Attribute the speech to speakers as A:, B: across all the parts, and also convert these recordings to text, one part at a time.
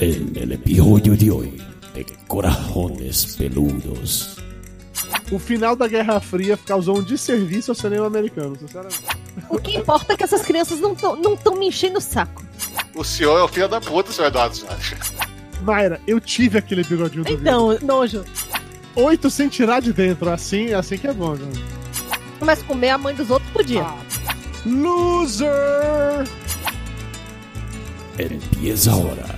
A: en el episodio de hoy de Corajones Peludos.
B: O final da Guerra Fria causou um desserviço ao cinema americano, sinceramente.
C: O que importa é que essas crianças não estão me enchendo o saco.
D: O senhor é o filho da puta, senhor Eduardo.
B: Mayra, eu tive aquele bigodinho do
C: Então, nojo.
B: Oito sem tirar de dentro, assim, assim que é bom, né?
C: Mas comer a mãe dos outros podia.
B: Ah. Loser!
A: Empieza ahora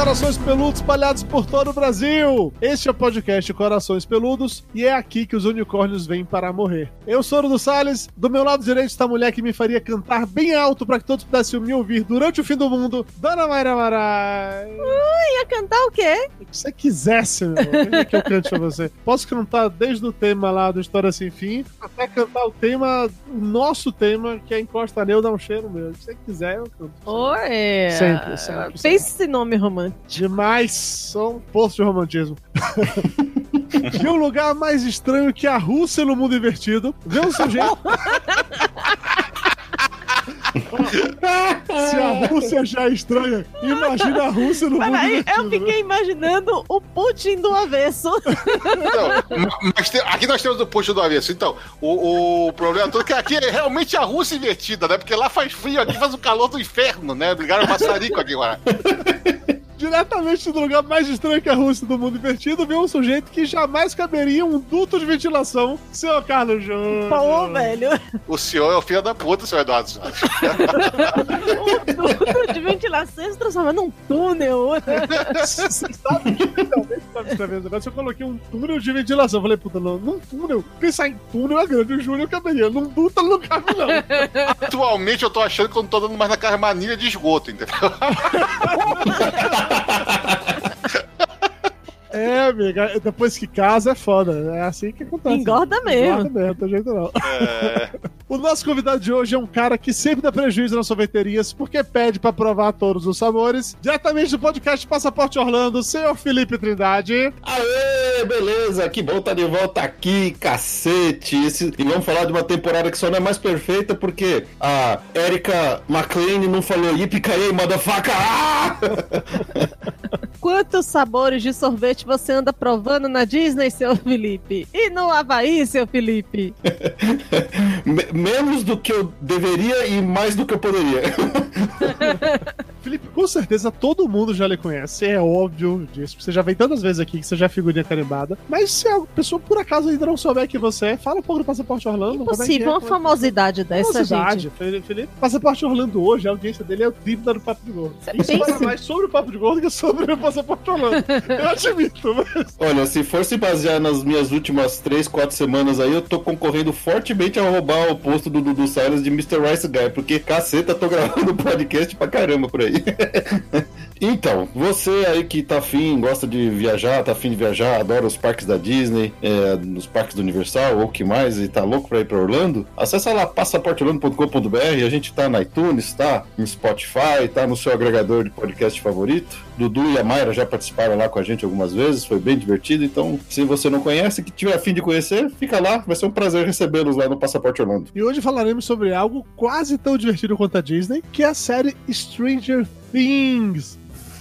B: Corações peludos espalhados por todo o Brasil! Este é o podcast Corações Peludos e é aqui que os unicórnios vêm para morrer. Eu sou o do Salles, do meu lado direito está a mulher que me faria cantar bem alto para que todos pudessem me ouvir durante o fim do mundo, Dona Mayra Marai!
C: Ia cantar o quê?
B: O que você quisesse, meu Queria que eu cante pra você. Posso cantar desde o tema lá do História Sem Fim até cantar o tema, o nosso tema, que é Encosta Neu, dá um cheiro meu. Se você quiser, eu canto.
C: Oi.
B: Sempre, sempre,
C: Pense esse nome romântico.
B: Demais, só um poço de romantismo. De um lugar mais estranho que a Rússia no mundo invertido, vê um sujeito. Se a Rússia já é estranha, imagina a Rússia no mundo
C: Peraí,
B: invertido.
C: eu fiquei imaginando o Putin do avesso.
D: Então, mas tem- aqui nós temos o puxo do avesso. Então, o, o problema todo é que aqui é realmente a Rússia invertida, né? Porque lá faz frio, aqui faz o calor do inferno, né? Ligaram o maçarico aqui agora.
B: Diretamente do lugar mais estranho que a Rússia do mundo invertido, vê um sujeito que jamais caberia um duto de ventilação, seu Carlos Júnior.
C: Pô, velho.
D: O senhor é o filho da puta, senhor Eduardo Soares.
C: Um duto de ventilação se transforma num túnel.
B: Você sabe escrevendo esse negócio, eu coloquei um túnel de ventilação. Eu falei, puta, não, num túnel. Pensar em túnel é grande, o Júnior caberia. Num duto ele não cabe, não.
D: Atualmente eu tô achando que eu não tô dando mais naquela manilha de esgoto, entendeu?
B: É, amiga, depois que casa é foda. É assim que acontece.
C: Engorda mesmo.
B: Engorda mesmo, não tem jeito não.
D: É,
B: O nosso convidado de hoje é um cara que sempre dá prejuízo nas sorveterias porque pede pra provar todos os sabores. Diretamente do podcast Passaporte Orlando, senhor Felipe Trindade.
E: Aê, beleza, que bom estar de volta aqui, cacete. Esse- E vamos falar de uma temporada que só não é mais perfeita porque a Erika McLean não falou Yippee motherfucker! Ah!
C: Quantos sabores de sorvete você anda provando na Disney, seu Felipe? E no Havaí, seu Felipe?
E: Me- Menos do que eu deveria e mais do que eu poderia.
B: Felipe, com certeza todo mundo já lhe conhece, é óbvio disso. Você já veio tantas vezes aqui que você já é figurinha carimbada. Mas se a pessoa por acaso ainda não souber quem você é, fala um pouco do Passaporte Orlando. como é que
C: Impossível,
B: é,
C: uma
B: como é que é.
C: famosidade dessa,
B: Velocidade,
C: gente.
B: Felipe. Passaporte Orlando hoje, a audiência dele é o triplo do Papo de Gordo.
C: Você
B: Isso
C: pensa?
B: fala mais sobre o Papo de Gordo que sobre o Passaporte Orlando. Eu admito, mas...
E: Olha, se for se basear nas minhas últimas 3, 4 semanas aí, eu tô concorrendo fortemente a roubar o posto do Dudu Salles de Mr. Rice Guy, porque caceta, tô gravando podcast pra caramba por aí. Então, você aí que tá afim, gosta de viajar, tá afim de viajar, adora os parques da Disney, é, nos parques do Universal ou que mais, e tá louco pra ir pra Orlando, acessa lá passaporteorlando.com.br, a gente tá na iTunes, tá no Spotify, tá no seu agregador de podcast favorito. Dudu e a Mayra já participaram lá com a gente algumas vezes, foi bem divertido, então se você não conhece, que tiver afim de conhecer, fica lá, vai ser um prazer recebê-los lá no Passaporte Orlando.
B: E hoje falaremos sobre algo quase tão divertido quanto a Disney, que é a série Stranger Things.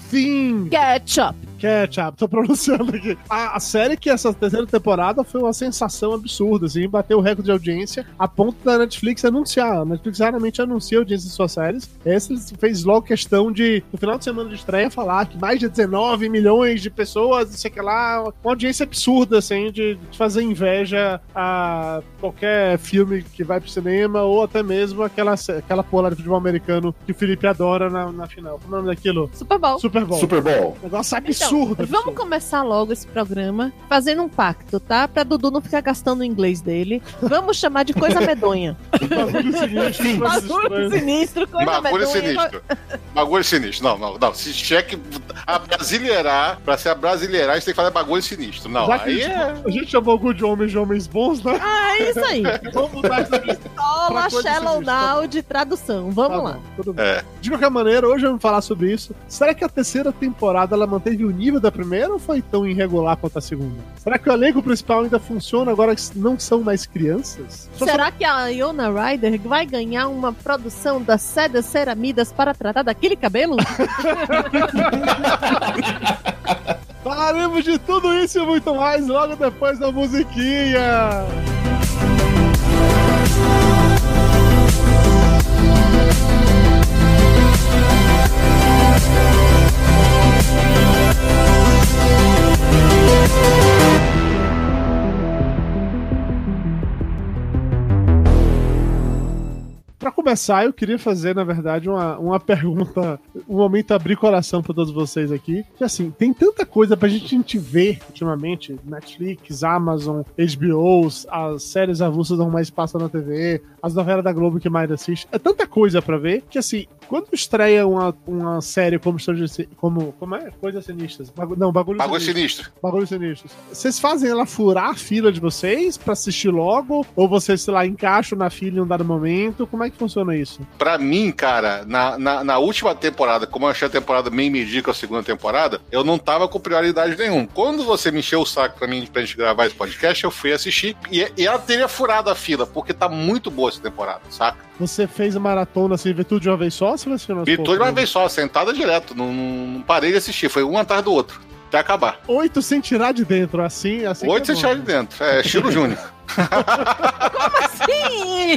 B: Things.
C: Ketchup.
B: Ketchup, tô pronunciando aqui. A, a série que essa terceira temporada foi uma sensação absurda, assim, bateu o recorde de audiência a ponto da Netflix anunciar. A Netflix raramente anuncia a audiência de suas séries. Essa fez logo questão de, no final de semana de estreia, falar que mais de 19 milhões de pessoas, não sei o que lá, uma audiência absurda, assim, de, de fazer inveja a qualquer filme que vai pro cinema, ou até mesmo aquela, aquela porra de futebol americano que o Felipe adora na, na final. Como é o nome daquilo?
C: Super Bowl.
B: Super Bowl.
E: Super Bowl.
B: Negócio
C: Então,
B: absurdo.
C: Vamos começar logo esse programa fazendo um pacto, tá? Pra Dudu não ficar gastando o inglês dele. Vamos chamar de coisa medonha.
B: Bagulho sinistro,
C: Bagulho sinistro, coisa
D: Bagulho
C: medonha.
D: sinistro. Bagulho sinistro. Não, não, não. Se cheque a brasileirar, pra ser a brasileirar, a gente tem que fazer bagulho sinistro. Não,
B: Já
D: aí
B: a, gente,
D: é.
B: a gente chamou o de homens de homens bons, né?
C: Ah, é isso aí.
B: Vamos mudar isso aqui. Coisa
C: Shallow
B: tá
C: Now de tradução. Vamos
B: Tá
C: lá.
B: bom.
D: É.
B: De qualquer maneira, hoje vamos falar sobre isso. Será que a terceira temporada ela manteve o nível da primeira ou foi tão irregular quanto a segunda? Será que o elenco principal ainda funciona agora que não são mais crianças? Só
C: Será que a Iona Ryder vai ganhar uma produção das sedas ceramidas para tratar daquele cabelo?
B: Falaremos de tudo isso e muito mais logo depois da musiquinha. Pra começar, eu queria fazer, na verdade, uma, uma pergunta, um momento abrir coração pra todos vocês aqui. Que assim, tem tanta coisa pra gente, ver ultimamente: Netflix, Amazon, HBO, as séries avulsas não mais passam na TV, as novelas da Globo que mais assiste. É tanta coisa pra ver que assim, quando estreia uma, uma série como como Como é? Coisas sinistras. Bagu- não, bagulho,
D: Bagulho
B: sinistro.
D: sinistro.
B: Bagulho sinistros. Vocês fazem ela furar a fila de vocês pra assistir logo? Ou vocês, sei lá, encaixam na fila em um dado momento? Como é que funciona isso?
D: Pra mim, cara, na, na, na última temporada, como eu achei a temporada meio medíocre a segunda temporada, eu não tava com prioridade nenhuma. Quando você me encheu o saco pra mim pra gente gravar esse podcast, eu fui assistir e, e ela teria furado a fila, porque tá muito boa essa temporada, saca?
B: Você fez a maratona assim, ver tudo de uma vez só? Aos
D: Vi tudo de uma vez só, sentada direto, não, não, parei de assistir, foi um atrás do outro, até acabar.
B: Oito sem tirar de dentro, assim, assim.
D: Oito
B: é bom.
D: tira de dentro, é estilo Júnior.
C: Sim!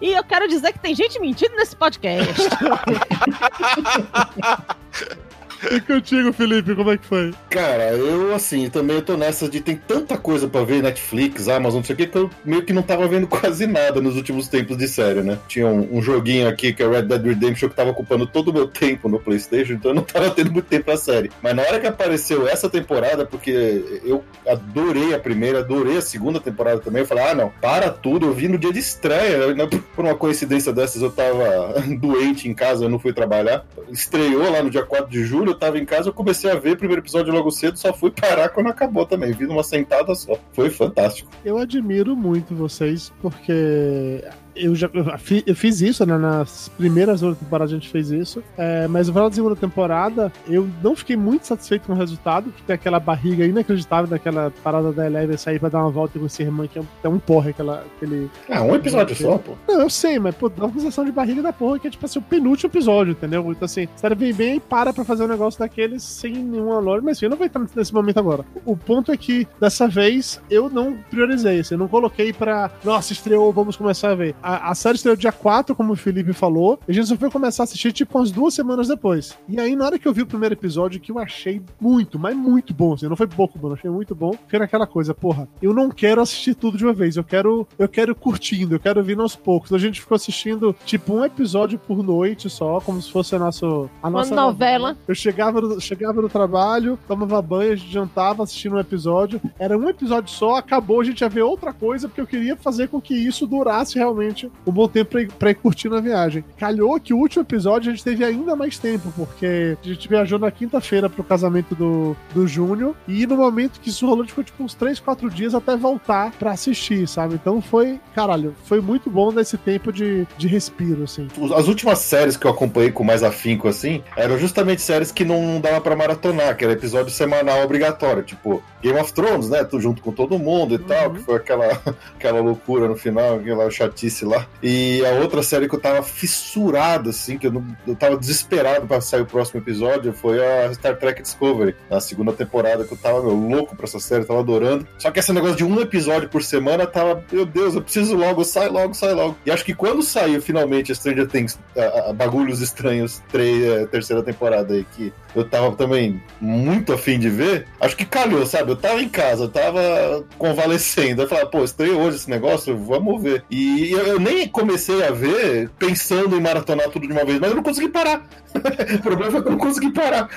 C: e eu quero dizer que tem gente mentindo nesse podcast.
B: E contigo, Felipe, como é que foi?
E: Cara, eu assim, também eu tô nessa de tem tanta coisa pra ver, Netflix, Amazon, não sei o que, que eu meio que não tava vendo quase nada nos últimos tempos de série, né? Tinha um, um joguinho aqui que é Red Dead Redemption que tava ocupando todo o meu tempo no Playstation, então eu não tava tendo muito tempo pra série. Mas na hora que apareceu essa temporada, porque eu adorei a primeira, adorei a segunda temporada também, eu falei, ah não, para tudo, eu vi no dia de estreia, né? por uma coincidência dessas eu tava doente em casa, eu não fui trabalhar, estreou lá no dia 4 de julho, eu tava em casa, eu comecei a ver o primeiro episódio logo cedo, só fui parar quando acabou também. Vi numa sentada só. Foi fantástico.
B: Eu admiro muito vocês, porque eu já eu fi- eu fiz isso, né? Nas primeiras horas da temporada a gente fez isso. É, mas no final da segunda temporada, eu não fiquei muito satisfeito com o resultado, que tem aquela barriga inacreditável daquela parada da Eleven sair pra dar uma volta com esse irmão que é um, é um porra, aquela, aquele.
E: Ah, um episódio só, pô.
B: Não, eu sei, mas pô, dá uma sensação de barriga da porra que é tipo assim, o penúltimo episódio, entendeu? Então assim, a série vem bem e para pra fazer um negócio daqueles sem nenhuma lógica, mas enfim, eu não vou entrar nesse momento agora. O ponto é que, dessa vez, eu não priorizei, assim, eu não coloquei pra, nossa, estreou, vamos começar a ver. A, a série estreou dia 4, como o Felipe falou, e a gente só foi começar a assistir, tipo, umas duas semanas depois. E aí, na hora que eu vi o primeiro episódio, que eu achei muito, mas muito bom, assim, não foi pouco bom, achei muito bom, foi naquela coisa, porra, eu não quero assistir tudo de uma vez, eu quero, eu quero curtindo, eu quero vir aos poucos. A gente ficou assistindo, tipo, um episódio por noite só, como se fosse a, nosso, a
C: Uma
B: nossa
C: novela.
B: eu chegava no, chegava no trabalho, tomava banho, a gente jantava assistindo um episódio. Era um episódio só, acabou, a gente ia ver outra coisa, porque eu queria fazer com que isso durasse realmente um bom tempo pra ir, pra ir curtindo a viagem. Calhou que o último episódio a gente teve ainda mais tempo, porque a gente viajou na quinta-feira pro casamento do, do Júnior, e no momento que isso rolou, a gente ficou tipo uns 3, 4 dias até voltar pra assistir, sabe? Então foi, caralho, foi muito bom nesse tempo de, de respiro, assim.
E: As últimas séries que eu acompanhei com mais afinco, assim, eram justamente séries que não dava pra maratonar, que era episódio semanal obrigatório, tipo Game of Thrones, né? Tu junto com todo mundo e tal, que foi aquela, aquela loucura no final, aquela chatice lá. E a outra série que eu tava fissurado, assim, que eu, não, eu tava desesperado pra sair o próximo episódio, foi a Star Trek Discovery, na segunda temporada, que eu tava meu, louco pra essa série, tava adorando. Só que esse negócio de um episódio por semana tava, meu Deus, eu preciso logo, sai logo, sai logo. E acho que quando saiu finalmente Stranger Things, a, a Bagulhos Estranhos, tre- eh, terceira temporada aí, que eu tava também muito afim de ver, acho que calhou, sabe? Eu tava em casa, eu tava convalescendo. Eu falei, pô, estreou hoje esse negócio, vamos ver. E eu, eu nem comecei a ver pensando em maratonar tudo de uma vez, mas eu não consegui parar. o problema foi que eu não consegui parar.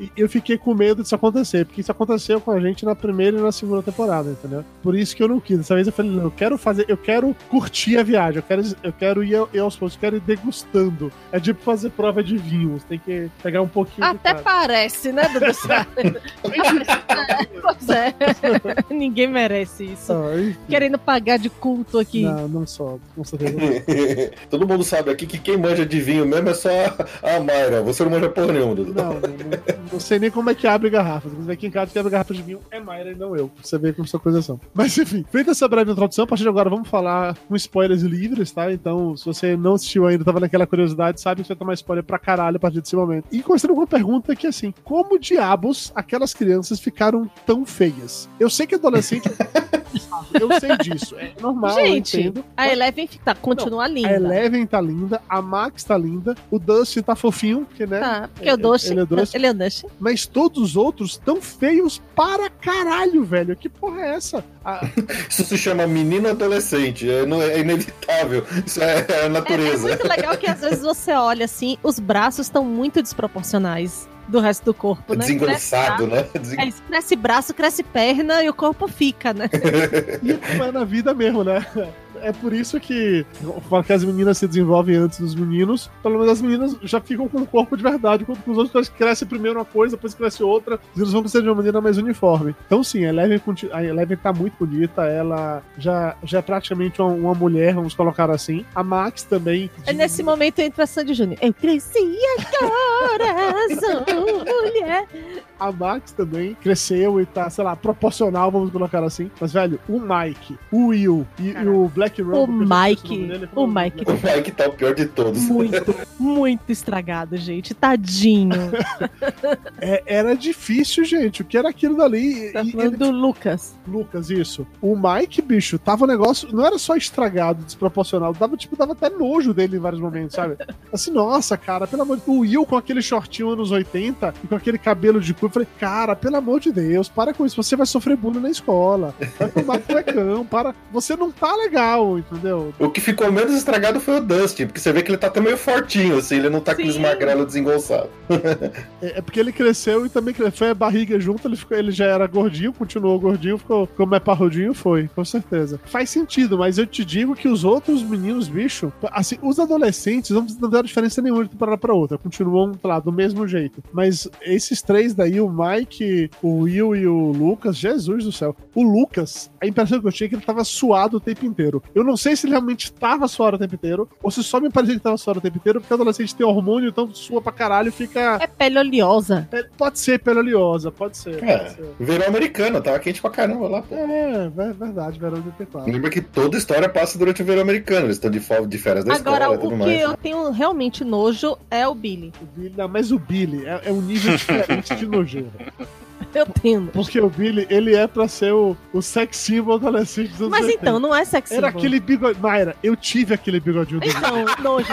B: E eu fiquei com medo disso acontecer, porque isso aconteceu com a gente na primeira e na segunda temporada, entendeu? Por isso que eu não quis. Dessa vez eu falei, não, eu quero fazer, eu quero curtir a viagem, eu quero, eu quero ir, ir aos poucos, eu quero ir degustando. É tipo fazer prova de vinho, você tem que pegar um pouquinho
C: Até parece, né, Dudu pois é. Ninguém merece isso.
B: Ah.
C: Querendo pagar de culto aqui.
B: Não, não só, com certeza não.
E: Todo mundo sabe aqui que quem manja de vinho mesmo é só a a Mayra. Você não manja porra nenhuma, Dudu.
B: Não, não, não- não sei nem como é que abre garrafas. Mas aqui em casa que abre garrafas de vinho é Mayra e não eu. Pra você ver como são coisas são. Mas enfim, feita essa breve introdução, a partir de agora vamos falar com spoilers livres, tá? Então, se você não assistiu ainda, tava naquela curiosidade, sabe que você vai tomar spoiler pra caralho a partir desse momento. E começando com uma pergunta que assim: como diabos aquelas crianças ficaram tão feias? Eu sei que adolescente. eu sei disso. É normal, eu
C: Gente,
B: entendo.
C: a Eleven tá, continua linda.
B: A Eleven tá linda, a Max tá linda, o Dusty tá fofinho, porque, né?
C: Tá, porque o Doce.
B: Ele é doce.
C: Ele é Doce.
B: Mas todos os outros tão feios para caralho, velho. Que porra é essa? Ah,
E: Isso se chama menino adolescente. É, não- é inevitável. Isso é, é a
C: É, é
E: natureza.
C: muito legal que às vezes você olha assim, os braços estão muito desproporcionais do resto do corpo, né?
E: Desengonçado, né?
C: Cresce, é, cresce braço, cresce perna e o corpo fica, né?
B: e como é na vida mesmo, né? É por isso que, que as meninas se desenvolvem antes dos meninos. Pelo menos as meninas já ficam com o corpo de verdade, enquanto os outros crescem primeiro uma coisa, depois cresce outra. Eles vão crescer de uma maneira mais uniforme. Então, sim, a Eleven, a Eleven tá muito bonita. Ela já, já é praticamente uma, uma mulher, vamos colocar assim. A Max também.
C: É nesse momento entra a Sandy Júnior. Eu cresci agora, sou mulher.
B: A Max também cresceu e tá, sei lá, proporcional, vamos colocar assim. Mas, velho, o Mike, o Will e, e o Black Rumble.
C: O Mike,
B: dele,
C: o
B: como é
C: Mike.
E: O Mike tá o pior de todos.
C: Muito, muito estragado, gente. Tadinho.
B: É, era difícil, gente. O que era aquilo dali?
C: Tá
B: E
C: falando
B: ele-
C: do Lucas.
B: Lucas, isso. O Mike, bicho, tava um negócio. Não era só estragado, desproporcional. Dava, tipo, dava até nojo dele em vários momentos, sabe? Assim, nossa, cara, pelo amor de Deus. O Will com aquele shortinho anos 80 e com aquele cabelo de cu. Eu falei, cara, pelo amor de Deus, para com isso. Você vai sofrer bullying na escola. Vai tomar furacão, para. Você não tá legal, entendeu?
E: O que ficou menos estragado foi o Dustin, porque você vê que ele tá até meio fortinho, assim, ele não tá aqueles
C: Sim.
E: magrelos desengonçados.
B: É, é porque ele cresceu e também foi a barriga junto, ele, ficou, ele já era gordinho, continuou gordinho, ficou como é parrudinho, foi, com certeza. Faz sentido, mas eu te digo que os outros meninos, bicho, assim, os adolescentes não, deram diferença nenhuma de temporada pra outra, continuam, sei lá, do mesmo jeito. Mas esses três daí, o Mike, o Will e o Lucas, Jesus do céu. O Lucas, a impressão que eu tinha é que ele tava suado o tempo inteiro. Eu não sei se ele realmente tava suado o tempo inteiro, ou se só me parecia que tava suado o tempo inteiro, porque adolescente tem hormônio, então sua pra caralho e fica
C: É pele oleosa.
B: é, Pode ser pele oleosa, pode ser.
E: É.
B: Pode ser.
E: Verão americano, tava quente pra caramba lá, pô.
B: É, ver- verdade, verão de 84.
E: Lembra que toda história passa durante o verão americano, eles estão de, de férias da
C: Agora,
E: escola e
C: o
E: tudo
C: que
E: mais.
C: eu tenho realmente nojo é o Billy.
B: O Billy, não, mas o Billy é, é um nível diferente de nojeira.
C: Eu tenho. nojo.
B: Porque o Billy, ele é pra ser o, o sex symbol adolescente dos
C: Mas
B: 80.
C: então, não é sexy.
B: Era aquele bigode. Mayra, eu tive aquele bigodinho do Billy.
C: Então, nojo.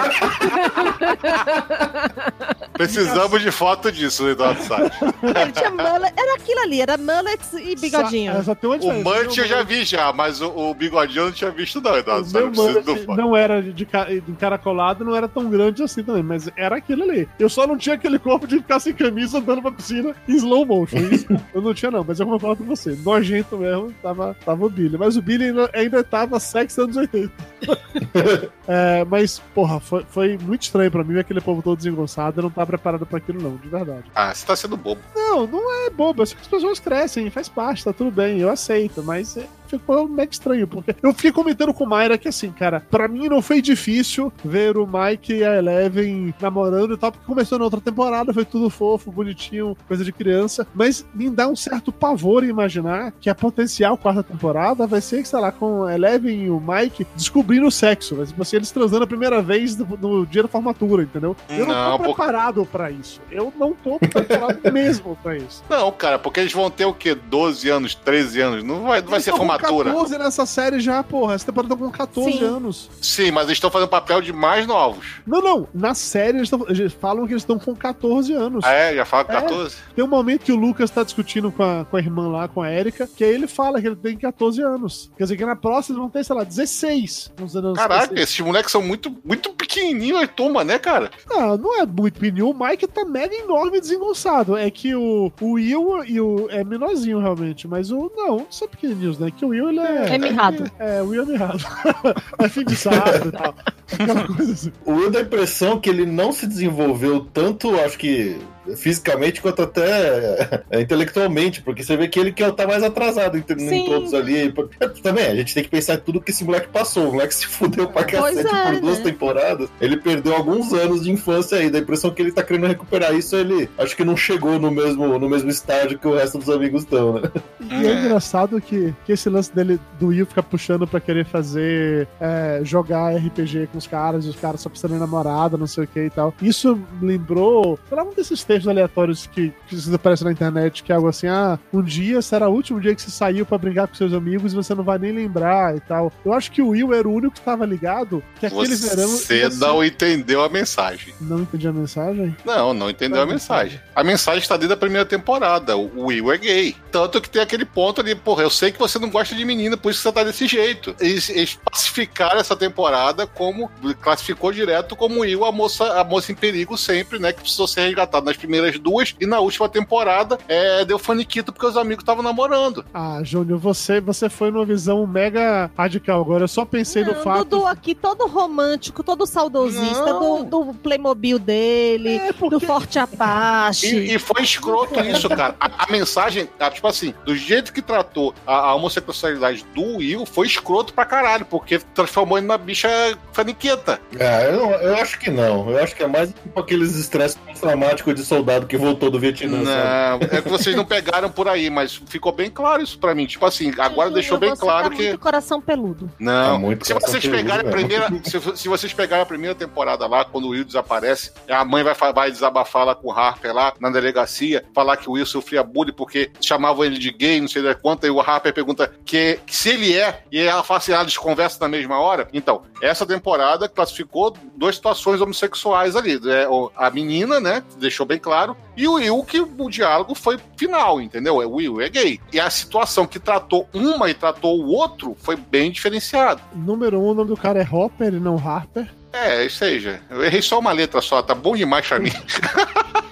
D: Precisamos de foto disso, Eduardo Salles.
C: Ele tinha mullet, era aquilo ali, era mullets e bigodinho.
B: Só, é, só
D: O. Munch eu já vi já, mas o, o bigodinho eu não tinha visto não, Eduardo
B: meu mullet
D: foto.
B: não era de, de encaracolado, não era tão grande assim também, mas era aquilo ali. Eu só não tinha aquele corpo de ficar sem camisa andando pra piscina em slow motion. Isso eu não tinha, não, mas eu vou falar com você. Nojento mesmo, tava, tava o Billy. Mas o Billy ainda, ainda tava sexy anos 80. É, mas, porra, foi, foi muito estranho pra mim aquele povo todo desengonçado. Eu não tava preparado pra aquilo, não, de verdade.
D: Ah, você tá sendo bobo.
B: Não, não é bobo. É só que as pessoas crescem, faz parte, tá tudo bem, eu aceito. Mas é, ficou mega estranho, porque eu fiquei comentando com o Mayra que, assim, cara, pra mim não foi difícil ver o Mike e a Eleven namorando e tal, porque começou na outra temporada, foi tudo fofo, bonitinho, coisa de criança. Mas me dá um certo pavor em imaginar que a potencial quarta temporada vai ser, sei lá, com a Eleven e o Mike descobrindo o sexo. Mas, tipo assim, eles transando a primeira vez no, no dia da formatura, entendeu? Eu não,
D: Não,
B: tô
D: porque-
B: preparado pra isso. Eu não tô preparado mesmo pra isso.
D: Não, cara, porque eles vão ter o quê? 12 anos, 13 anos? Não vai, não vai ser
B: Eles só vão
D: imatura.
B: 14 nessa série já, porra. Essa temporada estão com 14
C: Sim.
B: anos.
D: Sim, mas eles estão fazendo papel de mais novos.
B: Não, não. Na série eles, tão- eles falam que eles estão com 14 anos.
D: Ah, é? Já fala
B: É.
D: 14?
B: Tem um momento que o Lucas tá discutindo com a, com a irmã lá, com a Erika, que aí ele fala que ele tem 14 anos. Quer dizer que na próxima eles vão ter, sei lá, 16. Nos anos
D: Caraca,
B: 16.
D: esses moleques são muito, muito pequenininhos, aí toma, né, cara?
B: Não, não é muito pequenininho. O Mike tá mega enorme e desengonçado. É que o, o Will e o. É menorzinho, realmente. Mas o. Não, não são pequenininhos, né? Que o Will, ele é.
C: É mirrado.
B: É, o Will é mirrado. é fim de sábado e tal. Aquela coisa assim.
E: O Will dá a impressão que ele não se desenvolveu tanto, acho que fisicamente, quanto até é, intelectualmente, porque você vê que ele que tá mais atrasado em, em todos ali. É, Também, a gente tem que pensar em tudo que esse moleque passou. O moleque se fudeu pra cacete
C: é,
E: por duas
C: né?
E: temporadas. Ele perdeu alguns anos de infância aí. Dá a impressão que ele tá querendo recuperar isso. Ele acho que não chegou no mesmo, no mesmo estágio que o resto dos amigos estão, né?
B: E é engraçado que, que esse lance dele do Will ficar puxando pra querer fazer é, jogar RPG com os caras, e os caras só precisando de namorada, não sei o que e tal. Isso me lembrou, sei lá, um desses textos aleatórios que, que aparecem na internet, que é algo assim: ah, um dia será o último dia que você saiu pra brincar com seus amigos e você não vai nem lembrar e tal. Eu acho que o Will era o único que tava ligado que aquele verão.
D: Você
B: ia ser-
D: não entendeu a mensagem.
B: Não entendi a mensagem?
D: Não, não entendeu a
B: Qual a
D: mensagem. A mensagem está desde a primeira temporada. O Will é gay. Tanto que tem aquele ponto ali, porra, eu sei que você não gosta de menina, por isso que você tá desse jeito. Eles, eles classificaram essa temporada como. classificou direto como Will, a moça, a moça em perigo sempre, né? Que precisou ser resgatada nas primeiras duas. E na última temporada é, deu faniquito porque os amigos estavam namorando.
B: Ah, Júnior, você, você foi numa visão mega radical. Agora eu só pensei no
C: Não,
B: fato.
C: Dudu aqui todo romântico, todo saudosista do, do Playmobil dele,
B: É, porque
C: do Forte Apache.
D: E, e foi escroto isso, cara. A, a mensagem, a, tipo assim, do jeito que tratou a, a homossexualidade do Will, foi escroto pra caralho, porque transformou ele numa bicha faniqueta.
E: Ah, eu, não- eu acho que não. Eu acho que é mais tipo aqueles estresses traumáticos de soldado que voltou do Vietnã. sabe?
D: Não, é que vocês não pegaram por aí, mas ficou bem claro isso pra mim. Tipo assim, agora deixou bem
C: você
D: claro
C: tá
D: que.
C: muito coração peludo.
D: Não,
E: Tá muito
D: se vocês
E: coração
D: pegarem a
E: peludo,
D: primeira. Se, se vocês pegarem a primeira temporada lá, quando o Will desaparece, a mãe vai, vai desabafar lá com o Harper lá na delegacia, falar que o Will sofria bullying porque chamavam ele de gay, não sei da quanto, e o Harper pergunta que, que se ele é, e ela fala assim, ah, eles conversam na mesma hora. Então, essa temporada classificou duas situações homossexuais ali. né? A menina, né, deixou bem claro, e o Will, que o diálogo foi final, entendeu? O Will é gay. E a situação que tratou uma e tratou o outro foi bem diferenciado.
B: Número um, o nome do cara é Hopper e não Harper.
D: É, seja, eu errei só uma letra só, tá bom demais pra mim.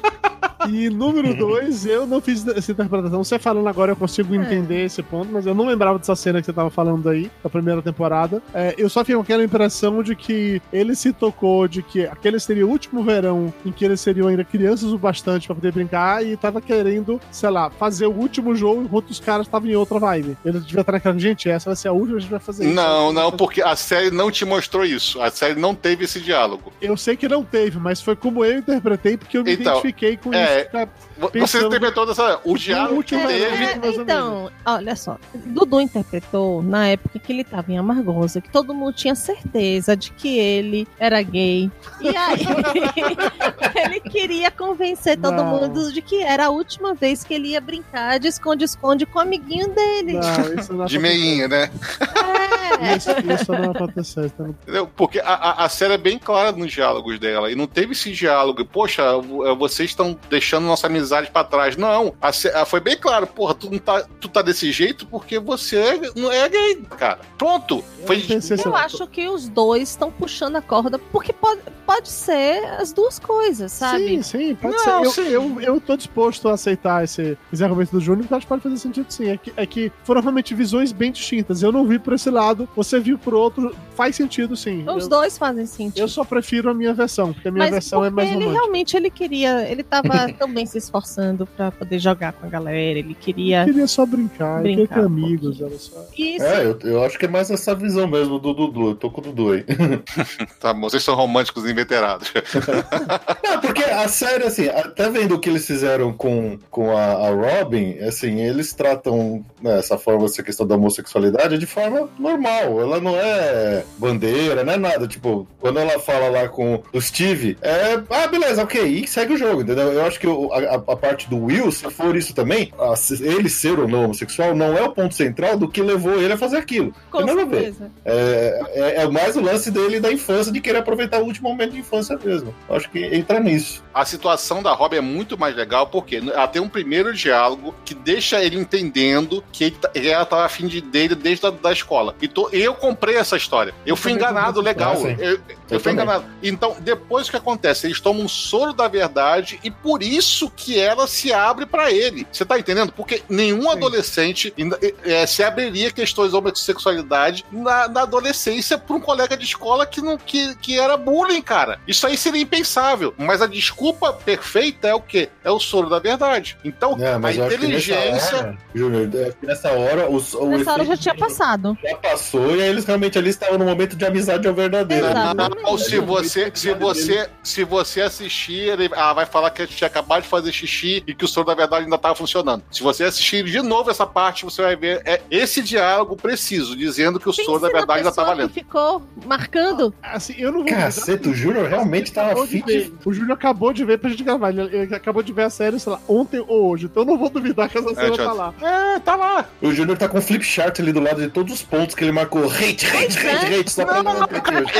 B: E número dois, eu não fiz essa interpretação. Você falando agora, eu consigo
C: É.
B: entender esse ponto, mas eu não lembrava dessa cena que você tava falando aí, da primeira temporada. É, eu só fiquei com aquela impressão de que ele se tocou de que aquele seria o último verão em que eles seriam ainda crianças o bastante pra poder brincar e tava querendo, sei lá, fazer o último jogo enquanto os caras estavam em outra vibe. Ele devia estar naquela, gente, essa vai ser a última, a gente vai fazer isso.
D: Não, não, porque a série não te mostrou isso. A série não teve esse diálogo.
B: Eu sei que não teve, mas foi como eu interpretei, porque eu me
D: Então,
B: identifiquei com
D: é,
B: isso. Cara.
D: Você
B: Pensando-
D: interpretou dessa. O diálogo que teve.
B: ou
C: então, olha só. Dudu interpretou na época que ele tava em Amargosa, que todo mundo tinha certeza de que ele era gay. E aí ele queria convencer todo
B: Não.
C: mundo de que era a última vez que ele ia brincar de esconde-esconde com o amiguinho dele.
B: Não, isso não
D: De meinha, né?
C: É.
B: Isso, isso não aconteceu. Então...
D: Entendeu? Porque a, a, a série é bem clara nos diálogos dela. E não teve esse diálogo. Poxa, v- vocês estão deixando nossa amizade pra trás. Não. A, a- foi bem claro. Porra, tu, não tá, tu tá desse jeito porque você não é gay, cara. Pronto. Foi.
B: Eu assim,
C: Eu acho que os dois estão puxando a corda, porque pode, pode ser as duas coisas, sabe?
B: Sim, sim, pode
D: Não,
B: ser. Eu,
D: sim.
B: eu, eu tô disposto a aceitar esse, esse argumento do Júnior, porque eu acho que pode fazer sentido sim. É que, é que foram realmente visões bem distintas. Eu não vi por esse lado, você viu por outro, faz sentido sim.
C: Os
B: Eu,
C: dois fazem sentido.
B: eu só prefiro a minha versão, porque a minha
C: Mas
B: versão é mais
C: ele
B: romântica.
C: realmente ele queria, ele tava também se esforçando pra poder jogar com a galera, ele queria
B: Eu queria só brincar,
C: Brincar
B: ter
C: um
B: amigos, olha só.
C: isso.
E: É, eu, eu acho que é mais essa visão mesmo do Dudu. Eu tô com o Dudu aí.
D: Tá bom, vocês são românticos inveterados.
E: Não, porque a série, assim, até vendo o que eles fizeram com, com a, a Robin, assim, eles tratam né, essa forma, essa questão da homossexualidade de forma normal. Normal. Ela não é bandeira, não é nada. Tipo, quando ela fala lá com o Steve, é. Ah, beleza, ok. E segue o jogo, entendeu? Eu acho que a, a parte do Will, se for isso também, a- ele ser ou não homossexual, não é o ponto central do que levou ele a fazer aquilo.
C: Com
E: Tem nada a ver.
C: certeza.
E: É, é, é mais o lance dele da infância, de querer aproveitar o último momento de infância mesmo. Eu acho que entra nisso.
D: A situação da Robin é muito mais legal porque ela tem um primeiro diálogo que deixa ele entendendo que ele tá- ela tava afim de, dele desde a da escola. E eu comprei essa história. Eu fui enganado, legal.
E: história.
D: Eu, eu
E: Eu
D: fui enganado. Então, depois o que acontece? Eles tomam um soro da verdade e por isso que ela se abre pra ele. Você tá entendendo? Porque nenhum adolescente ainda, é, se abriria questões de homossexualidade na, na adolescência pra um colega de escola que, não, que, que era bullying, cara. Isso aí seria impensável. Mas a desculpa perfeita é o quê? É o soro da verdade. Então,
E: É,
D: a inteligência.
E: hora, Júnior, nessa hora os, o
C: Nessa hora já tinha passado.
E: já passou e aí eles realmente ali estavam no momento de amizade ao verdadeiro.
C: Exato.
E: né?
D: Não, se você, se você, se você assistir, ele ah, vai falar que a gente tinha acabado de fazer xixi e que o soro da verdade ainda estava funcionando. Se você assistir de novo essa parte, você vai ver é esse diálogo preciso, dizendo que o soro da verdade ainda
C: pessoa
D: valendo.
C: que ficou marcando.
B: Assim, eu não vou
E: Caceta, o Júnior realmente tava
B: acabou de
E: afim de...
B: ver. O Júnior acabou de ver pra gente gravar. Ele, ele acabou de ver a série, sei lá, ontem ou hoje. Então eu não vou duvidar que essa cena
D: Jonathan.
B: tá lá.
D: É, tá lá.
E: O Júnior tá com um flip chart ali do lado de todos os pontos que ele marcou. Hate, hate, hate, hate, só pra
D: Não,
E: não.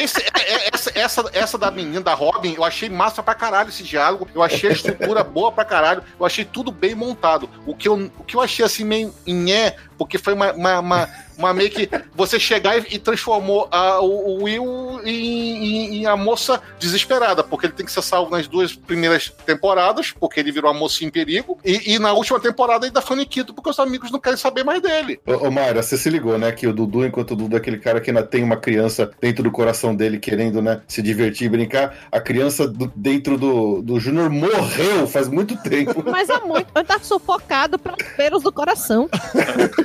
D: Esse- é- é- essa, essa, essa da menina, da Robin, eu achei massa pra caralho esse diálogo. Eu achei a estrutura boa pra caralho. Eu achei tudo bem montado. O que eu, o que eu achei assim meio nhé, porque foi uma, uma, uma, uma meio que você chegar e, e transformou a, o, o Will em, em- em a moça desesperada, porque ele tem que ser salvo nas duas primeiras temporadas, porque ele virou a moça em perigo. E, e na última temporada ele dá faniquito, porque os amigos não querem saber mais dele.
E: Ô, ô Mayra, você se ligou, né? Que o Dudu, enquanto o Dudu é aquele cara que ainda tem uma criança dentro do coração dele querendo, né? Se divertir e brincar, a criança do- dentro do, do Júnior morreu faz muito tempo.
C: Mas é muito. Ele tá sufocado pelos pelos do coração.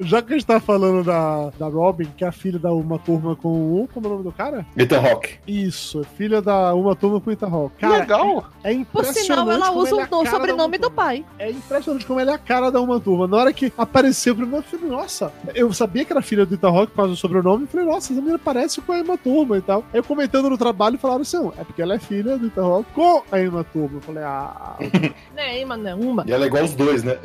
B: Já que a gente tá falando da, da Robin, que é a filha da Uma Turma com o. Como é o nome do cara?
E: Ethan Rock.
B: Isso, é filha da Uma Turma com o Ethan Hawke. Cara,
D: Legal.
B: é
C: Por
B: impressionante.
C: sinal, ela usa
B: é
C: o
B: da
C: sobrenome do pai.
B: É impressionante como ele é a cara da Uma Turma. Na hora que apareceu primeiro, eu falei, nossa, eu sabia que era filha do Ethan Hawke por causa do sobrenome. Eu falei, nossa, essa menina parece com a Uma Turma e tal. Aí eu comentando no trabalho, falaram assim, "Não, é porque ela é filha do Ethan Hawke com a Uma Turma. Eu falei, ah,
C: Né, mano, é uma.
E: E ela é igual os dois, né?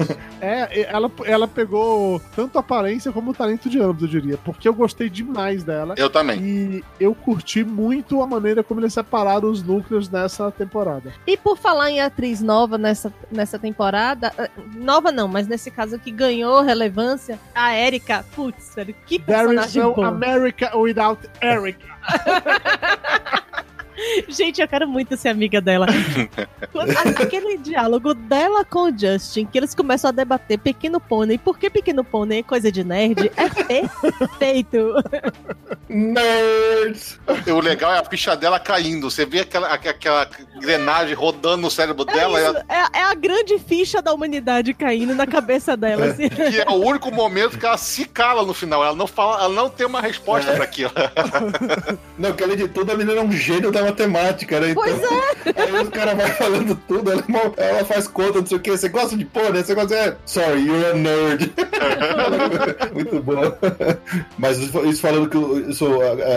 B: isso. é, ela, ela pegou tanto a aparência como o talento de ambos, eu diria. Porque eu gostei demais dela.
D: Eu também.
B: E eu curti muito a maneira como eles separaram os núcleos nessa temporada.
C: E por falar em atriz nova nessa, nessa temporada, eh, nova não, mas nesse caso que ganhou relevância, a Erika, putz, que
B: There is
C: personagem
B: no. America without Eric.
C: Gente, eu quero muito ser amiga dela. Aquele diálogo dela com o Justin, que eles começam a debater Pequeno Pônei, por que Pequeno Pônei é coisa de nerd, é perfeito.
E: Nerds!
D: O legal é a ficha dela caindo. Você vê aquela, aqu- aquela engrenagem rodando no cérebro
C: É,
D: dela,
C: isso, é, é a grande ficha da humanidade caindo na cabeça dela. assim.
D: que é o único momento que ela se cala no final. Ela não fala, ela não tem uma resposta pra aquilo.
E: Não, que além de tudo, a menina é um gênio da matemática, né? Então,
C: Pois é.
E: Aí os caras vão falando tudo, ela, ela faz conta, não sei o que. Você gosta de pônei? Você gosta de. Sorry, you're a nerd. Muito bom. Mas isso falando que, o- isso,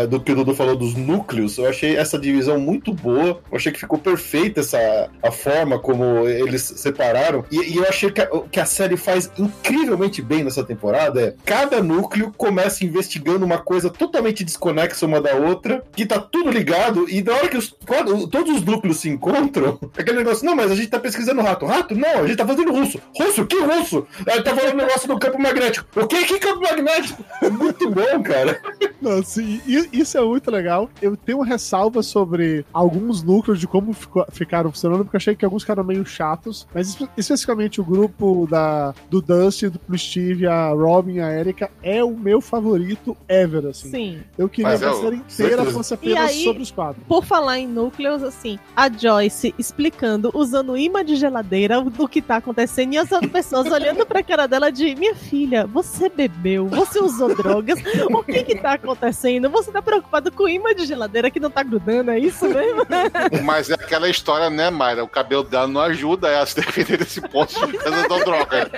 E: do que o Dudu falou dos núcleos, eu achei essa divisão muito boa. Eu achei que ficou perfeita essa, a forma como eles separaram. E, e eu achei que a, que a série faz incrivelmente bem nessa temporada. É, cada núcleo começa investigando uma coisa totalmente desconexa uma da outra, que tá tudo ligado, e na hora que os, quando todos os núcleos se encontram, é aquele negócio, não, mas a gente tá pesquisando rato. Rato? Não, a gente tá fazendo russo. Russo? Que russo? Ele tá falando negócio do campo magnético. O que? Que campo magnético? É muito bom, cara.
B: Não, sim, i- isso é muito legal. Eu tenho uma ressalva sobre alguns núcleos de como ficou- ficaram funcionando, porque eu achei que alguns ficaram meio chatos. Mas espe- especificamente o grupo da, do Dusty, do Steve, a Robin, a Erika, é o meu favorito ever, assim.
C: Sim.
B: Eu queria
D: Mas
B: que a
D: eu-
B: série inteira fosse
C: E
B: apenas
C: aí-
B: sobre os quatro.
C: Por falar em núcleos, assim, a Joyce explicando, usando imã de geladeira, do que tá acontecendo, e as outras pessoas olhando pra cara dela de minha filha, você bebeu, você usou drogas, o que que tá acontecendo? Você tá preocupado com o imã de geladeira que não tá grudando, é isso mesmo?
D: Mas é aquela história, né, Mayra? O cabelo dela não ajuda ela a se defender desse ponto de casa da droga.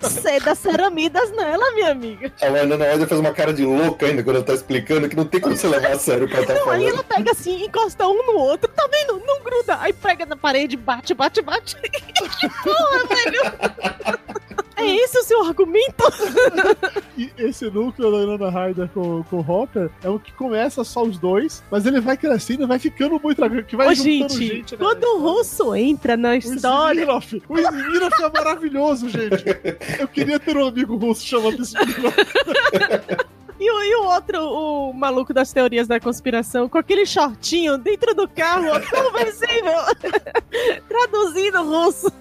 C: Seda ceramidas nela, minha amiga.
E: A Winona Ryder faz uma cara de louca ainda quando ela tá explicando que não tem como você levar a sério o que ela tá
C: Não, aí ela pega assim, encosta um no outro, tá vendo? Não gruda. Aí pega na parede, bate, bate, bate. Que porra, velho? É esse o seu argumento?
B: E esse núcleo da Winona Ryder com, com o Hopper é o que começa só os dois, mas ele vai crescendo vai ficando muito que vai
C: Ô, gente,
B: gente. né?
C: quando o russo entra na
B: O
C: história.
B: Smirnoff, o Smirnoff é maravilhoso, gente. Eu queria ter um amigo russo chamado Smirnoff.
C: E, o- e o outro, o maluco das teorias da conspiração, com aquele shortinho dentro do carro, conversível. Traduzindo russo.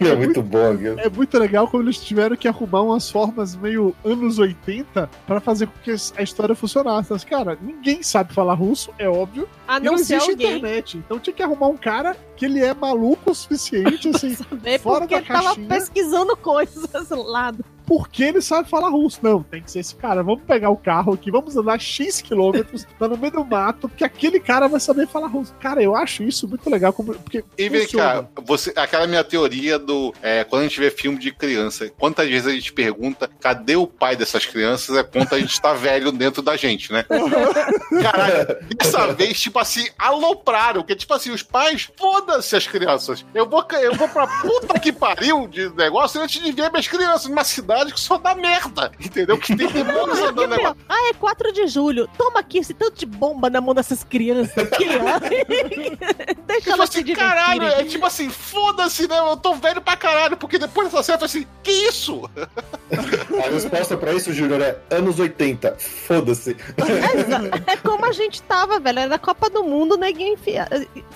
E: É muito bom, viu?
B: É muito legal como eles tiveram que arrumar umas formas meio anos 80 pra fazer com que a história funcionasse. Mas, cara, ninguém sabe falar russo, é óbvio.
C: A
B: não
C: não ser
B: existe
C: alguém.
B: internet. Então tinha que arrumar um cara que ele é maluco o suficiente, assim,
C: Saber
B: Fora
C: porque
B: da
C: ele tava
B: caixinha.
C: pesquisando coisas do lado.
B: porque ele sabe falar russo. Não, tem que ser esse cara. Vamos pegar o carro aqui, vamos andar X quilômetros, tá no meio do mato, porque aquele cara vai saber falar russo. Cara, eu acho isso muito legal, porque
D: E vem cá, você, aquela minha teoria do. é, quando a gente vê filme de criança, quantas vezes a gente pergunta cadê o pai dessas crianças? É quanto a gente tá velho dentro da gente, né? Caralho, dessa vez, tipo assim, alopraram, que tipo assim, os pais, foda-se as crianças. Eu vou, eu vou pra puta que pariu de negócio antes de ver minhas crianças numa cidade que só dá merda, entendeu? Que tem demônios andando negócio.
C: Ah, é 4 de julho. Toma aqui esse tanto de bomba na mão dessas crianças aqui, ó. Deixa
D: Tipo
C: elas se
D: assim, caralho, é tipo assim, foda-se, né? Eu tô velho pra caralho, porque depois dessa cena eu assim, que isso?
E: A resposta pra isso, Júnior, é anos 80. Foda-se.
C: É como a gente tava, velho. Era a Copa do Mundo, neguinho enfia...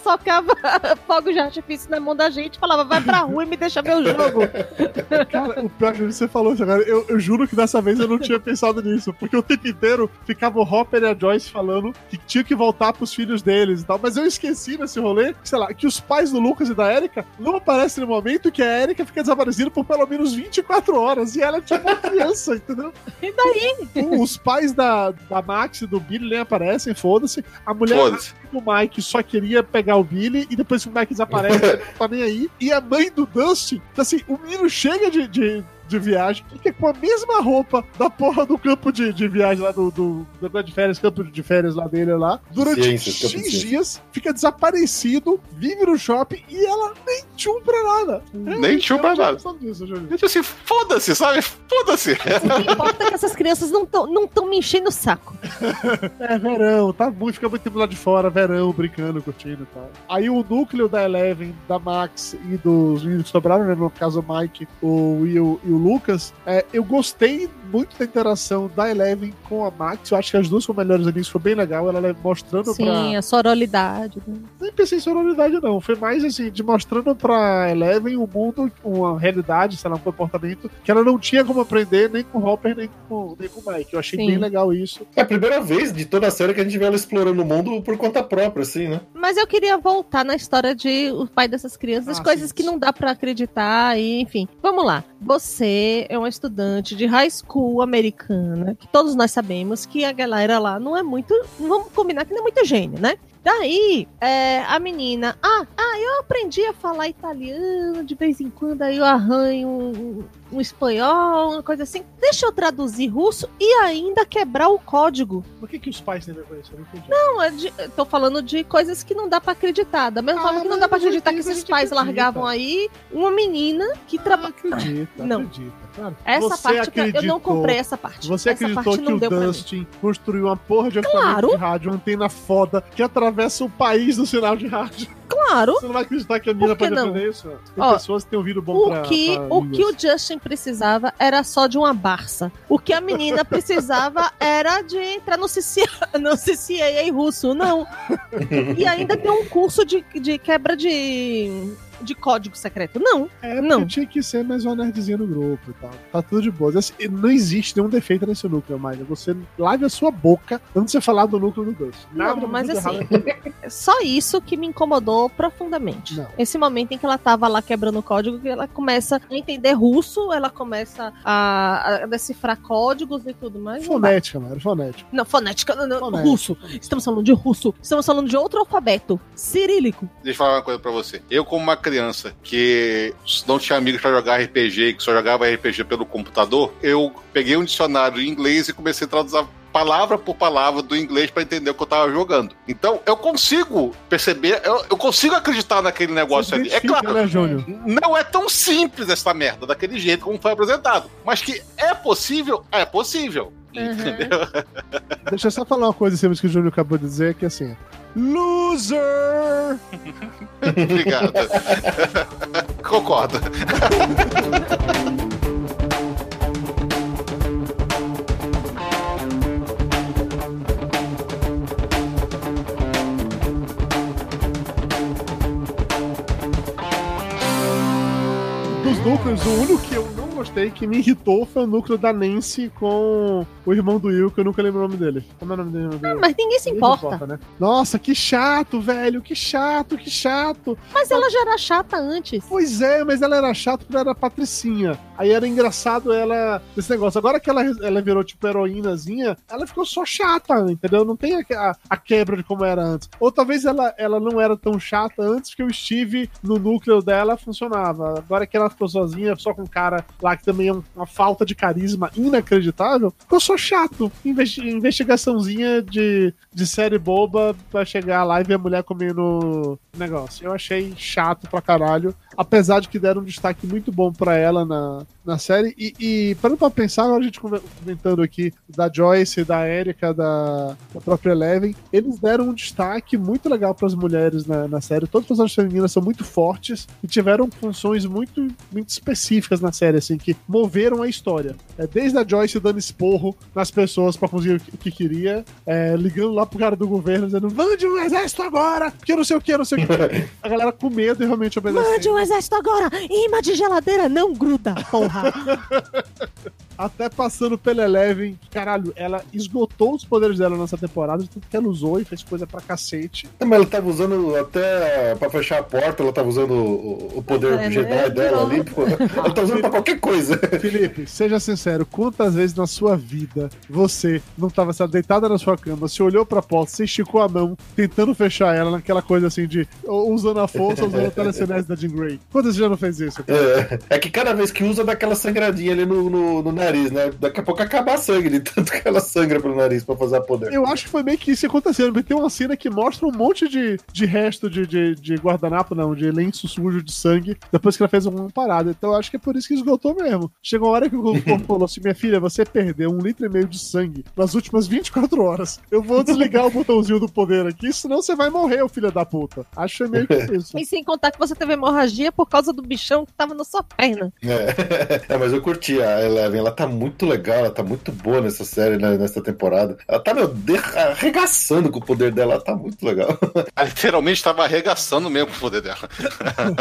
C: socava fogo de artifício na mão da gente, falava, vai pra rua e me deixa ver o jogo.
B: Cara, o pior que você falou, cara, eu, eu juro que dessa vez eu não tinha pensado nisso, porque o tempo inteiro ficava o Hopper e a Joyce falando que tinha que voltar pros filhos deles e tal, mas eu esqueci nesse rolê, sei lá, que os pais do Lucas e da Erika não aparecem no momento que a Erika fica desaparecida por pelo menos 24 horas, e ela é tipo uma criança, entendeu?
C: E daí?
B: Os pais da, da Max e do Billy nem aparecem, foda-se. A mulher
D: Foda-se.
B: do Mike só queria pegar o Billy e depois que o Mike desaparece, não tá nem aí. E a mãe do Dustin, assim, o menino chega de, de, de viagem, fica com a mesma roupa da porra do campo de, de viagem lá do, do, do de férias, campo de férias lá dele lá, durante
E: Ciências,
B: X dias, fica desaparecido, vive no shopping e ela nem tchum pra nada.
D: Nem tchum pra nada.
B: Júlio.
D: Tipo assim, foda-se, sabe? Foda-se.
C: O que importa é que essas crianças não estão não tão me enchendo o saco.
B: É, verão, tá muito, fica muito tempo lá de fora, verão, brincando, curtindo e tal. Aí o núcleo da Eleven, da Max e dos meninos que sobraram, né, no caso o Mike, o Will e o Lucas, é, eu gostei muito da interação da Eleven com a Max, eu acho que as duas foram melhores amigos, foi bem legal, ela mostrando
C: Sim,
B: pra...
C: a sororidade. né?
B: Nem pensei em sororidade não, foi mais assim, de mostrando pra Eleven o mundo, uma realidade, sei lá, um comportamento que ela não tinha como aprender nem com o Hopper, nem com, nem com o Mike. Eu achei
C: Sim.
B: bem legal isso.
E: É a primeira vez de toda a série que a gente vê ela explorando o mundo por conta própria, assim, né?
C: Mas eu queria voltar na história de o pai dessas crianças, as
B: Ah,
C: coisas
B: sim,
C: que
B: sim.
C: não dá pra acreditar, e enfim. Vamos lá. Você é uma estudante de high school americana, que todos nós sabemos que a galera lá não é muito. Vamos combinar que não é muito gênio, né? Daí, é, a menina, ah, ah, eu aprendi a falar italiano, de vez em quando aí eu arranho um, um espanhol, uma coisa assim. Deixa eu traduzir russo e ainda quebrar o código.
B: Por que, que os pais têm a ver com isso? Eu não entendi.
C: Não, é de- eu tô falando de coisas que não dá pra acreditar. Da mesma
B: Ah,
C: forma que não dá pra
B: nos
C: acreditar que
B: 80 a
C: esses pais
B: acredita.
C: largavam aí uma menina que
B: Ah,
C: trabalha.
B: acredita,
C: Não.
B: acredita. Claro.
C: Essa
B: Você
C: parte que eu não
B: acreditou-
C: comprei essa parte.
B: Você
C: essa
B: acreditou
C: parte
B: que
C: não
B: o. Dustin construiu uma porra de
C: Claro.
B: de rádio, uma antena foda, que atravessa o país do sinal de rádio?
C: Claro.
B: Você não vai acreditar que a
C: que
B: pode
C: não?
B: aprender isso? Tem
C: Ó,
B: pessoas que têm ouvido bom
C: O
B: pra,
C: que,
B: pra
C: o que o. Justin precisava era só de uma Barça. O que a menina precisava era de entrar no CCA, no CCA russo, não. E ainda tem um curso de, de quebra de de código secreto. Não.
B: É,
C: Não.
B: tinha que ser mais uma nerdzinha no grupo e tal. Tá tudo de boa. Assim, não existe nenhum defeito nesse núcleo, mais. Você lave a sua boca antes de você falar do núcleo do Gus. Nada
C: Não, mas assim,
B: errado.
C: Só isso que me incomodou profundamente.
B: Não.
C: Esse momento em que ela tava lá quebrando o código, que ela começa a entender russo, ela começa a, a decifrar códigos e tudo mais. não.
B: Fonética, mano, fonética.
C: Não, fonética, não, não,
B: Fonética.
C: russo. Estamos falando de russo. Estamos falando de outro alfabeto. Cirílico.
D: Deixa eu falar uma coisa pra você. Eu, como uma criança que não tinha amigos pra jogar RPG, que só jogava RPG pelo computador, eu peguei um dicionário em inglês e comecei a traduzir palavra por palavra do inglês pra entender o que eu tava jogando. Então, eu consigo perceber, eu, eu consigo acreditar naquele negócio ali. É claro,
B: né,
D: não é tão simples essa merda daquele jeito como foi apresentado. Mas que é possível, é possível.
C: Uhum.
D: Entendeu?
B: Deixa eu só falar uma coisa em cima do que o Júnior acabou de dizer, que é assim. Loser!
D: Obrigado. Concordo.
B: Dos núcleos, o único que eu não gostei, que me irritou, foi o núcleo da Nancy com o irmão do Will, que eu nunca lembro o nome dele. Como é o nome dele? do Will?
C: Mas ninguém se
B: Ninguém
C: importa.
B: né? Nossa, que chato, velho, que chato, que chato.
C: Mas ela já era chata antes.
B: Pois é, mas ela era chata porque ela era patricinha. Aí era engraçado ela esse negócio. Agora que ela, ela virou tipo heroínazinha, ela ficou só chata, entendeu? Não tem a, a- a quebra de como era antes. Ou talvez ela, ela não era tão chata antes que o Steve no núcleo dela funcionava. Agora que ela ficou sozinha, só com um cara lá que também é um- uma falta de carisma inacreditável, ficou só chato. Investi- investigaçãozinha de, de série boba pra chegar lá e ver a mulher comendo negócio. Eu achei chato pra caralho. Apesar de que deram um destaque muito bom pra ela na, na série. E, e parando pra pensar, agora a gente comentando aqui da Joyce, da Erika, da, da própria Eleven, eles deram um destaque muito legal pras mulheres na, na série. Todas as personagens femininas são muito fortes e tiveram funções muito, muito específicas na série, assim, que moveram a história. É, desde a Joyce dando esporro nas pessoas pra conseguir o que, que queria, é, ligando lá pro cara do governo, dizendo: mande um exército agora, porque não sei o que, não sei o que. a galera com medo e realmente obedecendo.
C: Mande um exército agora! Imã de geladeira não gruda, porra!
B: Até passando pela Eleven, caralho, ela esgotou os poderes dela nessa temporada, de tudo que ela usou e fez coisa pra cacete.
E: Não, Mas ela tava usando até pra fechar a porta, ela tava usando o, o poder
C: É,
E: Jedi
C: né?
E: dela ali, pô. Ela tá usando pra qualquer coisa.
B: Felipe, seja sincero, quantas vezes na sua vida você não tava sabe, deitada na sua cama, você olhou pra porta, você esticou a mão, tentando fechar ela naquela coisa assim de ou usando a força, ou usando a telecinese da Jean Grey. Quantas vezes já não fez isso?
E: É, é que cada vez que usa dá aquela sangradinha ali no, no, no nariz, né? Daqui a pouco acaba a sangue, de tanto que ela sangra pelo nariz pra fazer a poder.
B: Eu acho que foi meio que isso acontecendo, porque tem uma cena que mostra um monte de, de resto de, de, de guardanapo, não, de lenço sujo de sangue, depois que ela fez uma parada. Então eu acho que é por isso que esgotou mesmo. Chegou uma hora que o corpo falou assim: minha filha, você perdeu um litro e meio de sangue nas últimas 24 horas. Eu vou desligar o botãozinho do poder aqui, senão você vai morrer, ô filho da puta. Acho que é meio que isso.
C: E sem contar que você teve hemorragia por causa do bichão que tava na sua perna.
E: É. É, mas eu curti a Eleven, ela tá muito legal, ela tá muito boa nessa série, né, nessa temporada. Ela tá, meu, arregaçando com o poder dela, ela tá muito legal.
D: Ela literalmente estava arregaçando mesmo o poder dela.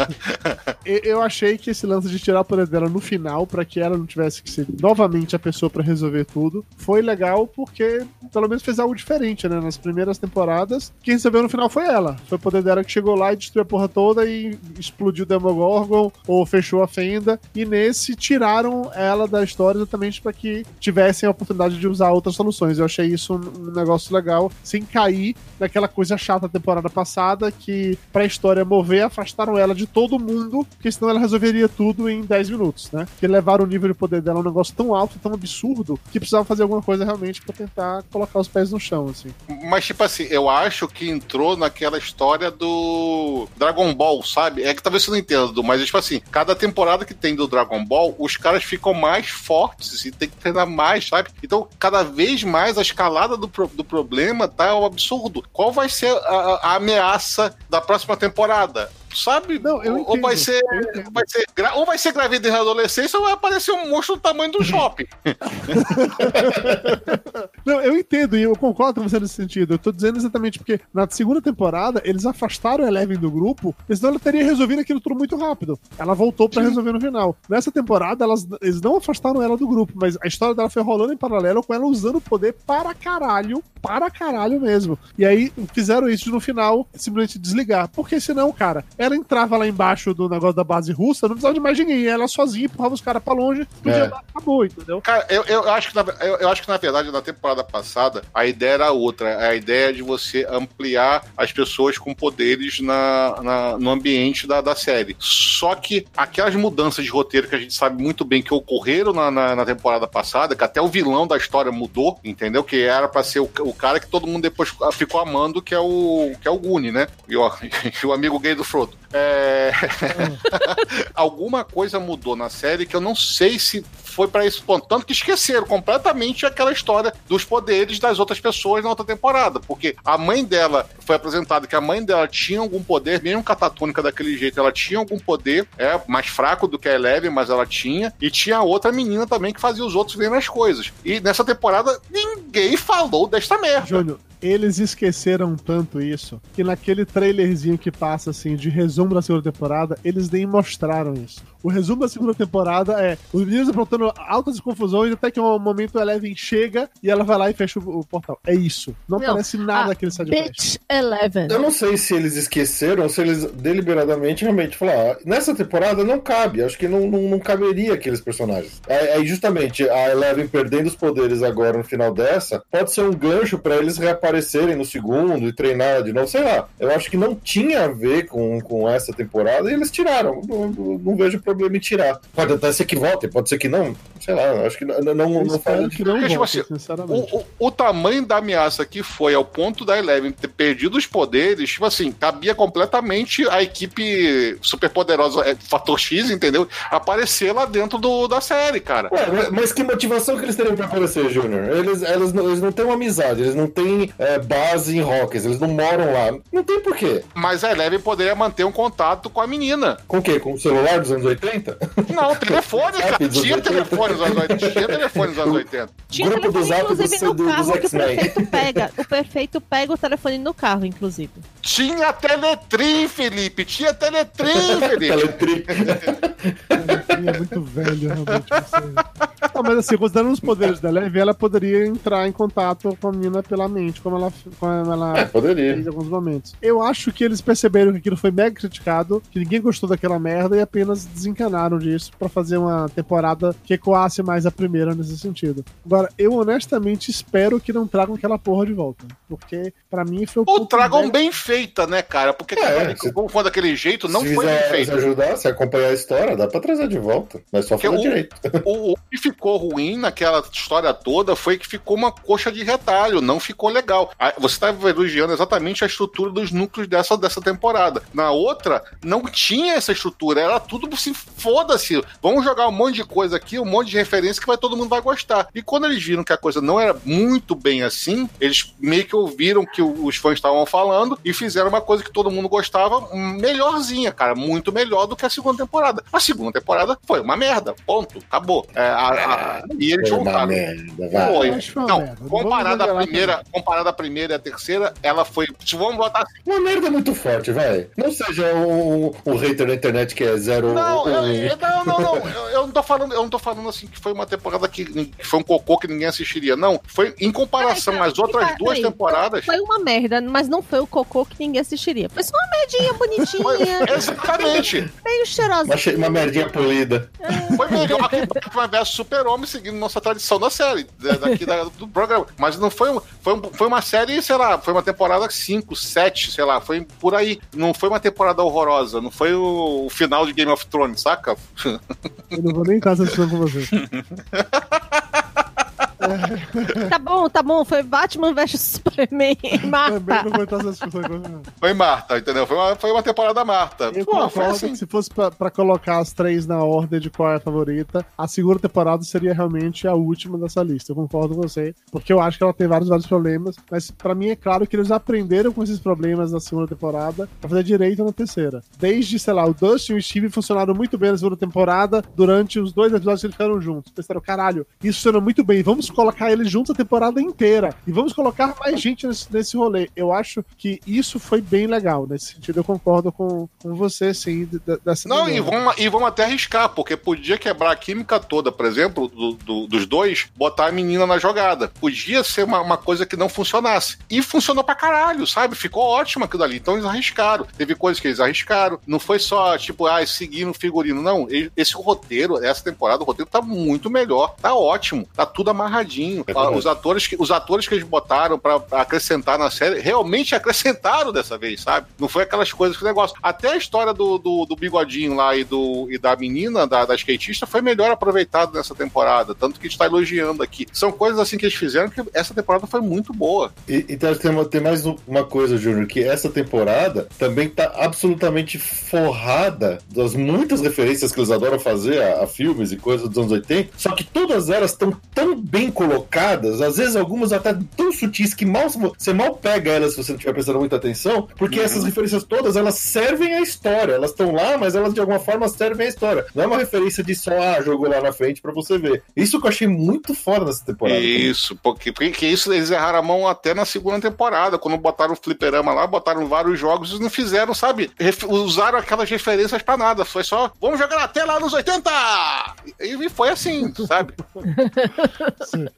B: Eu achei que esse lance de tirar o poder dela no final, pra que ela não tivesse que ser novamente a pessoa pra resolver tudo, foi legal porque pelo menos fez algo diferente, né? Nas primeiras temporadas, quem resolveu no final foi ela. Foi o poder dela que chegou lá e destruiu a porra toda e explodiu Demogorgon ou fechou a fenda. E nesse tiraram ela da história exatamente pra que tivessem a oportunidade de usar outras soluções. Eu achei isso um negócio legal, sem cair naquela coisa chata da temporada passada, que pra história mover, afastaram ela de todo mundo, porque senão ela resolveria tudo em 10 minutos, né? Porque levaram o nível de poder dela um negócio tão alto, tão absurdo, que precisava fazer alguma coisa realmente pra tentar colocar os pés no chão, assim.
D: Mas, tipo assim, eu acho que entrou naquela história do Dragon Ball, sabe? É que talvez você não entenda, Dudu, mas, tipo assim, cada temporada que tem do Dragon Ball, os caras ficam mais fortes e tem que treinar mais, sabe? Então, cada vez mais a escalada do, pro- do problema tá um absurdo. Qual vai ser a- a ameaça da próxima temporada? Sabe?
B: Não, eu
D: ou,
B: entendo,
D: vai ser, vai ser ou vai ser gravidez na adolescência ou vai aparecer um monstro do tamanho do shopping.
B: Não, eu entendo e eu concordo com você nesse sentido. Eu tô dizendo exatamente porque na segunda temporada eles afastaram a Eleven do grupo, senão ela teria resolvido aquilo tudo muito rápido. Ela voltou pra resolver no final. Nessa temporada, elas, eles não afastaram ela do grupo, mas a história dela foi rolando em paralelo com ela usando o poder para caralho, para caralho mesmo. E aí fizeram isso no final, simplesmente desligar. Porque senão, cara, ela entrava lá embaixo do negócio da base russa, não precisava de mais ninguém. Ela sozinha empurrava os caras pra longe, podia
E: É.
B: dar, acabou, entendeu?
D: Cara, eu, eu, acho que na, eu, eu acho que na verdade na temporada passada a ideia era outra. A ideia de você ampliar as pessoas com poderes na, na- no ambiente da, da série. Só que aquelas mudanças de roteiro que a gente sabe muito bem que ocorreram na, na, na temporada passada, que até o vilão da história mudou, entendeu? Que era pra ser o, o cara que todo mundo depois ficou amando, que é o, que é o Guni, né? E o, e o amigo gay do Frodo. É... alguma coisa mudou na série que eu não sei se foi pra esse ponto. Tanto que esqueceram completamente aquela história dos poderes das outras pessoas na outra temporada. Porque a mãe dela foi apresentada que a mãe dela tinha algum poder, mesmo catatônica daquele jeito, ela tinha algum poder, é mais fraco do que a Eleven, mas ela tinha. E tinha outra menina também que fazia os outros verem as coisas. E nessa temporada ninguém falou desta merda.
B: Júnior, eles esqueceram tanto isso que naquele trailerzinho que passa assim de resumo da segunda temporada, eles nem mostraram isso. O resumo da segunda temporada é os meninos aprontando altas confusões até que um momento a Eleven chega e ela vai lá e fecha o, o portal. É isso. Não,
C: Não,
B: parece nada
C: a
B: aquele sidequest.
C: Bitch Eleven.
E: Eu não sei se eles esqueceram ou se eles deliberadamente realmente falaram. "Ah, nessa temporada não cabe, acho que não, não, não caberia aqueles personagens. Aí aí, justamente a Eleven perdendo os poderes agora no final dessa pode ser um gancho pra eles reaparecerem no segundo e treinar de novo. Sei lá, eu acho que não tinha a ver com, com essa temporada e eles tiraram. Não, não- não vejo problema em tirar. Pode até ser que volte, pode ser que não. Sei lá, acho que não, não,
B: Eu
E: não faz
B: que não
D: Porque, tipo
B: volte,
D: assim,
B: sinceramente.
D: O, o, o tamanho da ameaça que foi ao ponto da Eleven ter perdido os poderes, tipo assim, cabia completamente a equipe superpoderosa é, Fator X, entendeu? Aparecer lá dentro do, da série, cara.
E: Ué, mas- mas que motivação que eles teriam pra aparecer, Júnior? Eles, eles, não- eles não têm uma amizade, eles não têm é, base em Rockets, eles não moram lá. Não tem porquê.
D: Mas a Eleven poderia manter um contato com a menina.
E: Com o quê? Com o celular dos anos 80?
D: Não, telefone, cara. Tinha
E: 80.
D: Telefone nos anos 80. Tinha telefone nos anos 80.
C: Tinha
E: Grupo
C: telefone, inclusive, no
E: do-
C: carro
E: dos
C: que o prefeito pega. O prefeito pega o telefone no carro, inclusive.
D: Tinha Teletrim, Felipe. Tinha Teletrim, Felipe.
E: Teletri.
B: Ele é muito velho, realmente. Você... Não, mas assim, considerando os poderes da Eleven, ela poderia entrar em contato com a menina pela mente, como ela, como ela
E: É, poderia.
B: fez em alguns momentos. Eu acho que eles perceberam que aquilo foi mega criticado, que ninguém gostou daquela merda e apenas desencanaram disso pra fazer uma temporada que ecoasse mais a primeira nesse sentido. Agora, eu honestamente espero que não tragam aquela porra de volta, porque pra mim foi o
D: Ou tragam
B: mega-
D: bem feita, né, cara? Porque
E: É,
D: cara,
E: se-
D: como foi daquele jeito, não
E: se
D: foi bem feito.
E: se ajudar, se acompanhar a história, dá pra trazer de volta. Mas só
D: o-
E: direito.
D: O, o que ficou ruim naquela história toda foi que ficou uma coxa de retalho, não ficou legal. Você está elogiando exatamente a estrutura dos núcleos dessa, dessa temporada. Na outra, não tinha essa estrutura, era tudo assim, foda-se. Vamos jogar um monte de coisa aqui, um monte de referência que vai, todo mundo vai gostar. E quando eles viram que a coisa não era muito bem assim, eles meio que ouviram que o- os fãs estavam falando e fizeram uma coisa que todo mundo gostava, melhorzinha, cara, muito melhor do que a segunda temporada. A segunda temporada foi uma merda, ponto, acabou. É, a- a- e eles
E: Foi uma
D: voltaram.
E: merda.
D: Foi. Não,
B: merda.
D: Comparada à primeira, comparada à primeira e à terceira, ela foi. Se vamos botar assim.
E: Uma merda muito forte, vai. Não seja um, um hater da internet que é zero.
D: Não,
E: um-
D: eu, eu- não, não, não. Eu, eu não tô falando, eu não tô falando assim que foi uma temporada que, que foi um cocô que ninguém assistiria. Não. Foi em comparação
C: Peraí,
D: às outras duas
C: peraí.
D: temporadas.
C: Foi uma merda, mas não foi o cocô que ninguém assistiria. Foi só uma merdinha bonitinha,
D: exatamente.
C: meio cheirosa.
E: Uma, che- uma merdinha polida.
D: Foi melhor que Batman vs Super-Homem, seguindo nossa tradição da série, da- daqui da- do programa. Mas não foi, um- foi, um- foi uma série, sei lá, foi uma temporada 5, 7, sei lá, foi por aí. Não foi uma temporada horrorosa, não foi o, o final de Game of Thrones, saca?
B: Eu não vou nem estar assistindo com você.
C: Tá bom, tá bom. Foi Batman vs Superman.
B: Também
C: Marta.
B: não vou entrar nessas discussões.
D: Foi Marta, entendeu? Foi uma, foi uma temporada Marta.
B: Eu
D: Pô, foi assim.
B: se fosse pra, pra colocar as três na ordem de qual é a favorita, a segunda temporada seria realmente a última dessa lista. Eu concordo com você, porque eu acho que ela tem vários, vários problemas, mas pra mim é claro que eles aprenderam com esses problemas na segunda temporada pra fazer direito na terceira. Desde, sei lá, o Dustin e o Steve funcionaram muito bem na segunda temporada durante os dois episódios que eles ficaram juntos. Pensaram, caralho, isso funcionou muito bem, vamos colocar eles juntos a temporada inteira e vamos colocar mais gente nesse, nesse rolê. Eu acho que isso foi bem legal. Nesse sentido, eu concordo com, com você, sim, de- de- dessa
D: Não, e vamos, e vamos até arriscar, porque podia quebrar a química toda, por exemplo, do- do- dos dois, botar a menina na jogada. Podia ser uma, uma coisa que não funcionasse. E funcionou pra caralho, sabe? Ficou ótimo aquilo ali. Então eles arriscaram. Teve coisas que eles arriscaram. Não foi só, tipo, ah, seguir no figurino. Não, esse roteiro, essa temporada, o roteiro tá muito melhor. Tá ótimo. Tá tudo amarradinho.
E: É verdade.
D: os, atores que, os atores que eles botaram pra acrescentar na série realmente acrescentaram dessa vez, sabe? Não foi aquelas coisas que negócio. Até a história do, do, do bigodinho lá e, do, e da menina, da, da skatista, foi melhor aproveitado nessa temporada. Tanto que a gente tá elogiando aqui. São coisas assim que eles fizeram que essa temporada foi muito boa.
E: E, então tem, tem mais um- uma coisa, Júnior, que essa temporada também tá absolutamente forrada das muitas referências que eles adoram fazer a, a filmes e coisas dos anos 80, só que todas elas estão tão bem colocadas, às vezes algumas até tão sutis que mal, você mal pega elas se você não estiver prestando muita atenção, porque essas referências todas, elas servem à história, elas estão lá, mas elas de alguma forma servem à história. Não é uma referência de só, ah, jogou lá na frente pra você ver. Isso que eu achei muito foda nessa temporada.
D: Isso, porque, porque isso eles erraram a mão até na segunda temporada, quando botaram o fliperama lá, botaram vários jogos e não fizeram, sabe? Ref- usaram aquelas referências pra nada. Foi só, vamos jogar na tela nos 80! E, e foi assim, sabe?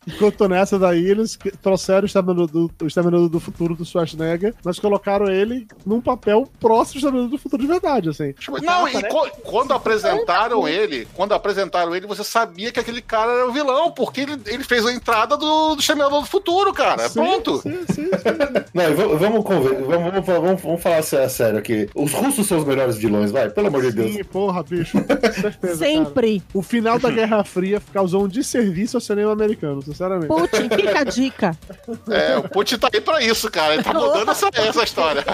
B: Enquanto nessa daí, eles trouxeram o Exterminador do, o Exterminador do Futuro do Schwarzenegger, mas colocaram ele num papel próximo do Exterminador do Futuro de verdade, assim.
D: Não, e co- quando apresentaram ele, quando apresentaram ele, você sabia que aquele cara era o vilão, porque ele, ele fez a entrada do, do Exterminador do Futuro, cara.
B: Sim,
D: Pronto.
B: Sim, sim, sim.
E: Não, vamos, vamos, conver- vamos, vamos, vamos, falar sé- sério aqui. Os russos são os melhores vilões, vai, pelo amor de Deus.
B: Sim, porra, bicho. Com certeza. cara.
C: Sempre.
B: O final da Guerra Fria causou um desserviço ao cinema americano, sinceramente.
C: Putin, fica a dica.
D: É, o Putin tá aí pra isso, cara. Ele tá mudando essa, essa história.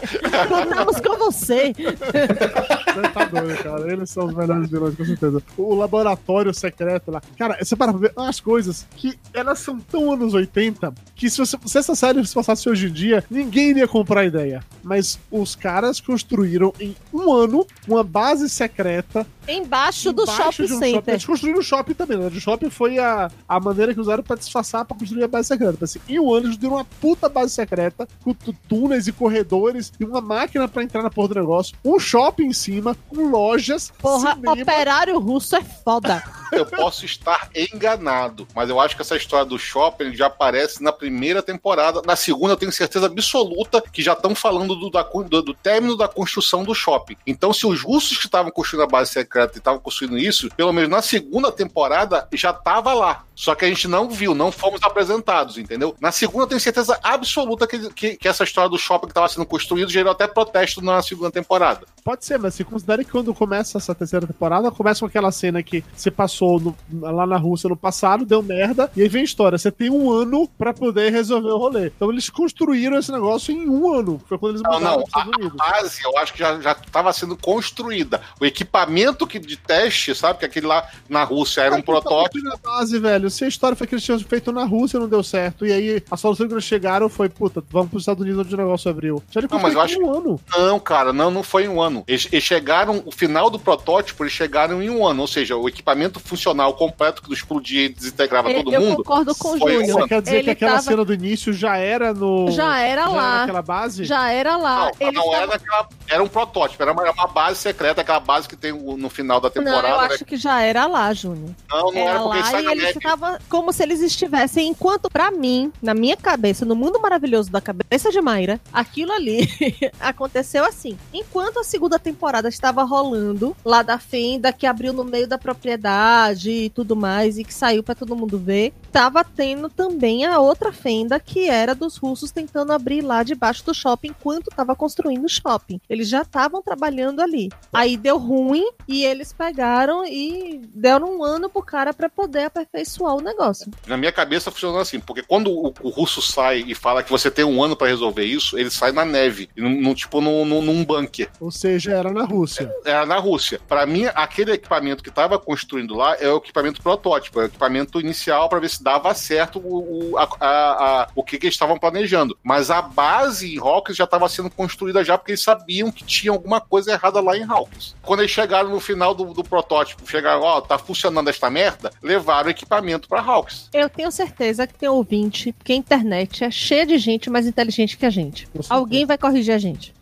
C: Contamos com você.
B: Você tá doido, cara. Eles são os melhores vilões, com certeza. O laboratório secreto lá. Cara, você para pra ver umas coisas que elas são tão anos 80 que se, você, se essa série se passasse hoje em dia, ninguém iria comprar a ideia. Mas os caras construíram em um ano uma base secreta
C: Embaixo do
B: embaixo
C: shopping
B: um shopping.
C: center.
B: Eles construíram o shopping também, né? O shopping foi a, a maneira que usaram pra disfarçar, pra construir a base secreta. Assim, em um ano eles deram uma puta base secreta, com túneis e corredores, e uma máquina pra entrar na porra do negócio, um shopping em cima, com lojas,
C: Porra,
B: cinema.
C: operário russo é foda.
D: Eu posso estar enganado, mas eu acho que essa história do shopping já aparece na primeira temporada. Na segunda, eu tenho certeza absoluta que já estão falando do, da do- do término da construção do shopping. Então, se os russos que estavam construindo a base secreta e estavam construindo isso, pelo menos na segunda temporada já estava lá. Só que a gente não viu, não fomos apresentados, entendeu? Na segunda, eu tenho certeza absoluta que, que, que essa história do shopping que estava sendo construído gerou até protesto na segunda temporada.
B: Pode ser, mas se considere que quando começa essa terceira temporada, começa com aquela cena que você passou no- lá na Rússia no passado, deu merda, e aí vem a história. Você tem um ano pra poder resolver o rolê. Então eles construíram esse negócio em um ano. Foi quando eles
D: Não,
B: mudaram
D: não. A base, eu acho que já estava sendo construída. O equipamento que, de teste, sabe? Que aquele lá na Rússia era um
B: tá
D: protótipo.
B: construindo a base, velho. Se a história foi que eles tinham feito na Rússia não deu certo, e aí a solução que eles chegaram foi, puta, vamos pros Estados Unidos onde o negócio abriu. Já ele
D: Não, mas eu
B: em um ano.
D: Não, cara, não, não foi em um ano. Eles, eles chegaram, o final do protótipo, eles chegaram em um ano. Ou seja, o equipamento funcional completo que explodia e desintegrava
C: Eu-
D: todo
C: eu
D: mundo.
C: concordo com o
D: um ano.
B: Você quer dizer
C: Ele
B: que aquela
C: tava-
B: cena do início já era no.
C: Já era lá.
B: naquela base?
C: Já era lá.
D: Não, não
C: tavam-
D: era naquela. Era um protótipo, era uma, era uma base secreta, aquela base que tem no final da
C: Não,
D: temporada.
C: eu
D: né?
C: acho que já era lá, Júnior.
D: Não, não era,
C: Era
D: porque
C: lá e
D: neve.
C: estavam como se eles estivessem. Enquanto, pra mim, na minha cabeça, no mundo maravilhoso da cabeça de Mayra, aquilo ali aconteceu assim. Enquanto a segunda temporada estava rolando, lá da Fenda, que abriu no meio da propriedade e tudo mais, e que saiu pra todo mundo ver, tava tendo também a outra fenda que era dos russos tentando abrir lá debaixo do shopping enquanto tava construindo o shopping. Eles já estavam trabalhando ali. Aí deu ruim e eles pegaram e deram um ano pro cara para poder aperfeiçoar o negócio.
D: Na minha cabeça funcionou assim, porque quando o, o russo sai e fala que você tem um ano para resolver isso, ele sai na neve, num, num, tipo num, num, num bunker.
B: Ou seja, era na Rússia.
D: Era na Rússia. Para mim, aquele equipamento que estava construindo lá é o equipamento protótipo, é o equipamento inicial para ver se dava certo o, o, a, a, a, o que, que eles estavam planejando. Mas a base em Hawkins já estava sendo construída já porque eles sabiam que tinha alguma coisa errada lá em Hawkins. Quando eles chegaram no final do, do protótipo, chegaram, ó, oh, tá funcionando esta merda, levaram o equipamento para Hawkins.
C: Eu tenho certeza que tem ouvinte, porque a internet é cheia de gente mais inteligente que a gente. Alguém vai corrigir a gente.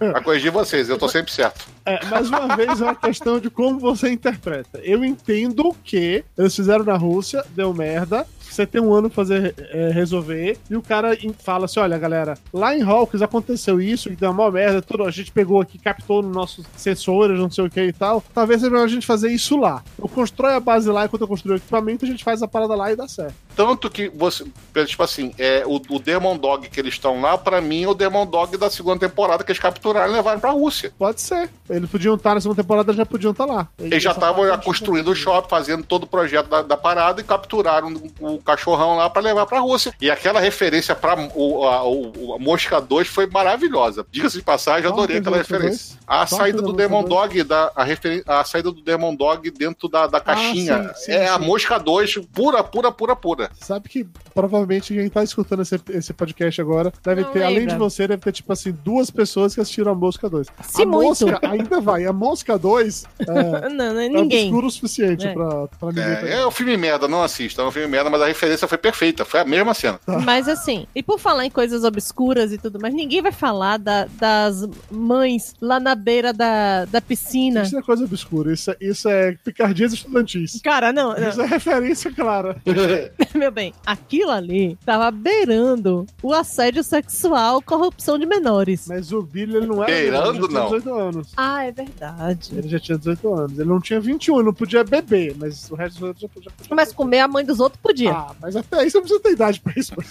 D: Vai corrigir vocês, eu tô sempre certo.
B: É, mais uma vez é uma questão de como você interpreta. Eu entendo que eles fizeram na Rússia, deu merda, você tem um ano pra fazer é, resolver, e o cara fala assim: olha, galera, lá em Hawkins aconteceu isso, que deu uma merda, tudo, a gente pegou aqui, captou nos nossos sensores, não sei o que e tal. Talvez seja melhor a gente fazer isso lá. Eu constrói a base lá, enquanto eu construo o equipamento, a gente faz a parada lá e dá certo.
D: Tanto que você, tipo assim, é, o, o Demon Dog que eles estão lá, para mim, é o Demon Dog da segunda temporada que eles capturaram e levaram pra Rússia.
B: Pode ser. Eles podiam estar na segunda temporada, já podiam estar lá.
D: Eles já estavam construindo o shopping, fazendo todo o projeto da, da parada e capturaram o cachorrão lá para levar para a Rússia. E aquela referência para o, a, o, a Mosca 2 foi maravilhosa. Diga-se de passagem, eu adorei aquela referência. A saída do Demon Dog, da, a, refer... a saída do Demon Dog dentro da, da caixinha. Ah, sim, sim, é sim. a Mosca 2 pura, pura, pura, pura.
B: Sabe que provavelmente quem tá escutando esse, esse podcast agora deve Não ter, lembra. além de você, deve ter tipo assim, duas pessoas que assistiram a Mosca 2.
C: Se
B: a
C: muito.
B: Mosca ainda vai. A Mosca 2
C: é, não, não é ninguém.
B: obscuro o suficiente é. pra, pra ninguém.
D: É, é um filme merda, não assista. É um filme merda, mas a referência foi perfeita. Foi a mesma cena.
C: Mas assim, e por falar em coisas obscuras e tudo mais, ninguém vai falar da, das mães lá na beira da, da piscina.
B: Isso não é coisa obscura, isso é, isso é picardias estudantis.
C: Cara, não.
B: Isso não. é referência clara.
C: Meu bem, aquilo ali tava beirando o assédio sexual, corrupção de menores.
B: Mas o Billy ele não era.
D: Beirando,
B: ele
D: não.
B: 18 anos.
C: Ah, é verdade.
B: Ele já tinha 18 anos. Ele não tinha 21, ele não podia beber, mas o resto dos outros já podia.
C: Mas comer a mãe dos outros podia.
B: Ah, mas até aí você não precisa ter idade pra isso.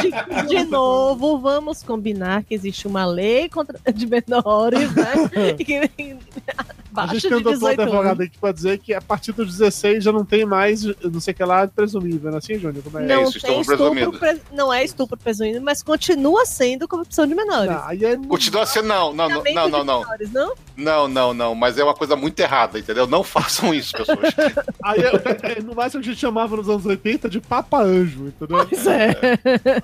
C: de, de novo, vamos combinar que existe uma lei contra, de menores, né?
B: a gente tem um doutor advogado aqui pra dizer que a partir dos 16 já não tem mais, não sei o que lá, presumível, não é assim, Júnior? Como é?
C: Não,
D: é isso,
C: tem
D: estupro
C: estupro pre... não é estupro presumido, mas continua sendo corrupção de menores.
B: Não, aí é...
D: Continua sendo, não, não, não, não, não, não.
C: Menores, não.
D: Não, não, não, mas é uma coisa muito errada, entendeu? Não façam isso, pessoas.
B: aí, é, é, no máximo a gente chamava nos anos 80 de Papa Anjo, entendeu?
C: Pois é.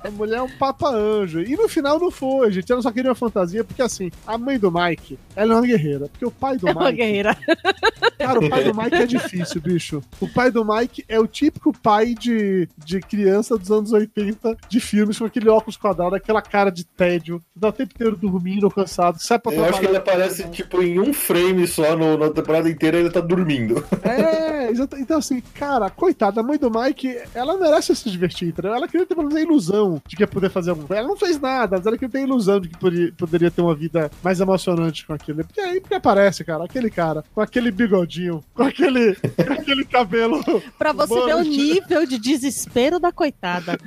B: A mulher é um Papa Anjo. E no final não foi, gente. Ela só queria uma fantasia, porque assim, a mãe do Mike, ela é uma guerreira. Porque o pai do
C: É
B: Mike.
C: uma guerreira.
B: Cara, o pai do Mike é difícil, bicho. O pai do Mike é o típico pai de, de criança dos anos 80 de filmes, com aquele óculos quadrado, aquela cara de tédio, dá o tempo inteiro dormindo, cansado, sai pra
E: Eu acho que ele aparece, tipo, em um frame só no- na temporada inteira ele tá dormindo.
B: É. Então, assim, cara, coitada, a mãe do Mike, ela merece se divertir, entendeu? Ela queria ter pelo menos a ilusão de que ia poder fazer alguma coisa. Ela não fez nada, mas ela queria ter a ilusão de que poderia, poderia ter uma vida mais emocionante com aquilo. Porque aí porque aparece, cara, aquele cara, com aquele bigodinho, com aquele, com aquele cabelo.
C: Pra você
B: Mano,
C: ver o nível de desespero da coitada.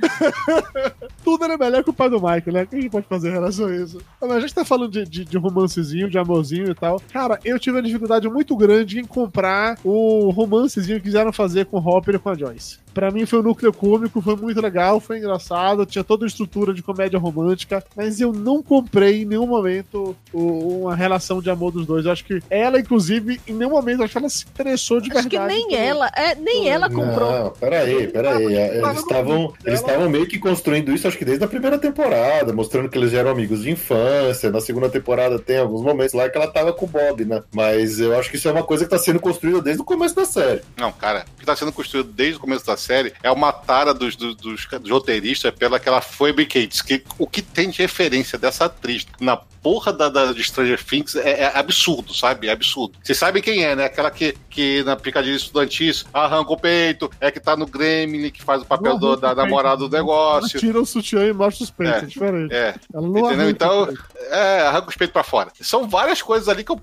B: Tudo era melhor que o pai do Mike, né? Quem pode fazer em relação a isso? Mas a gente tá falando de, de, de romancezinho, de amorzinho e tal. Cara, eu tive uma dificuldade muito grande em comprar o romancezinho que quiseram fazer com o Hopper e com a Joyce. Pra mim foi um núcleo cômico, foi muito legal, foi engraçado, tinha toda a estrutura de comédia romântica, mas eu não comprei em nenhum momento o- uma relação de amor dos dois. Eu acho que ela, inclusive, em nenhum momento, acho que ela se interessou de
C: Acho que
B: verdade.
C: nem
B: pelo-
C: ela, é, nem ela comprou.
E: Não, peraí, peraí. Eles estavam eles estavam meio que construindo isso, acho que desde a primeira temporada, mostrando que eles eram amigos de infância. Na segunda temporada tem alguns momentos lá que ela tava com o Bob, né? Mas eu acho que isso é uma coisa que tá sendo construída desde o começo da série.
D: Não, cara, que tá sendo construído desde o começo da série é uma tara dos, dos, dos- roteiristas pela aquela Phoebe Cates, que o que tem de referência dessa atriz na porra da, da de Stranger Things é, é absurdo, sabe? É absurdo. Vocês sabem quem é, né? Aquela que, que na picadilha estudantis arranca o peito, é que tá no Gremlin, que faz o papel do- da namorada do
B: Ela
D: negócio.
B: tira o sutiã e mostra os peitos, é,
D: É.
B: diferente.
D: É,
B: Ela não
D: Entendeu? Então, é, arranca os peitos pra fora. São várias coisas ali que eu.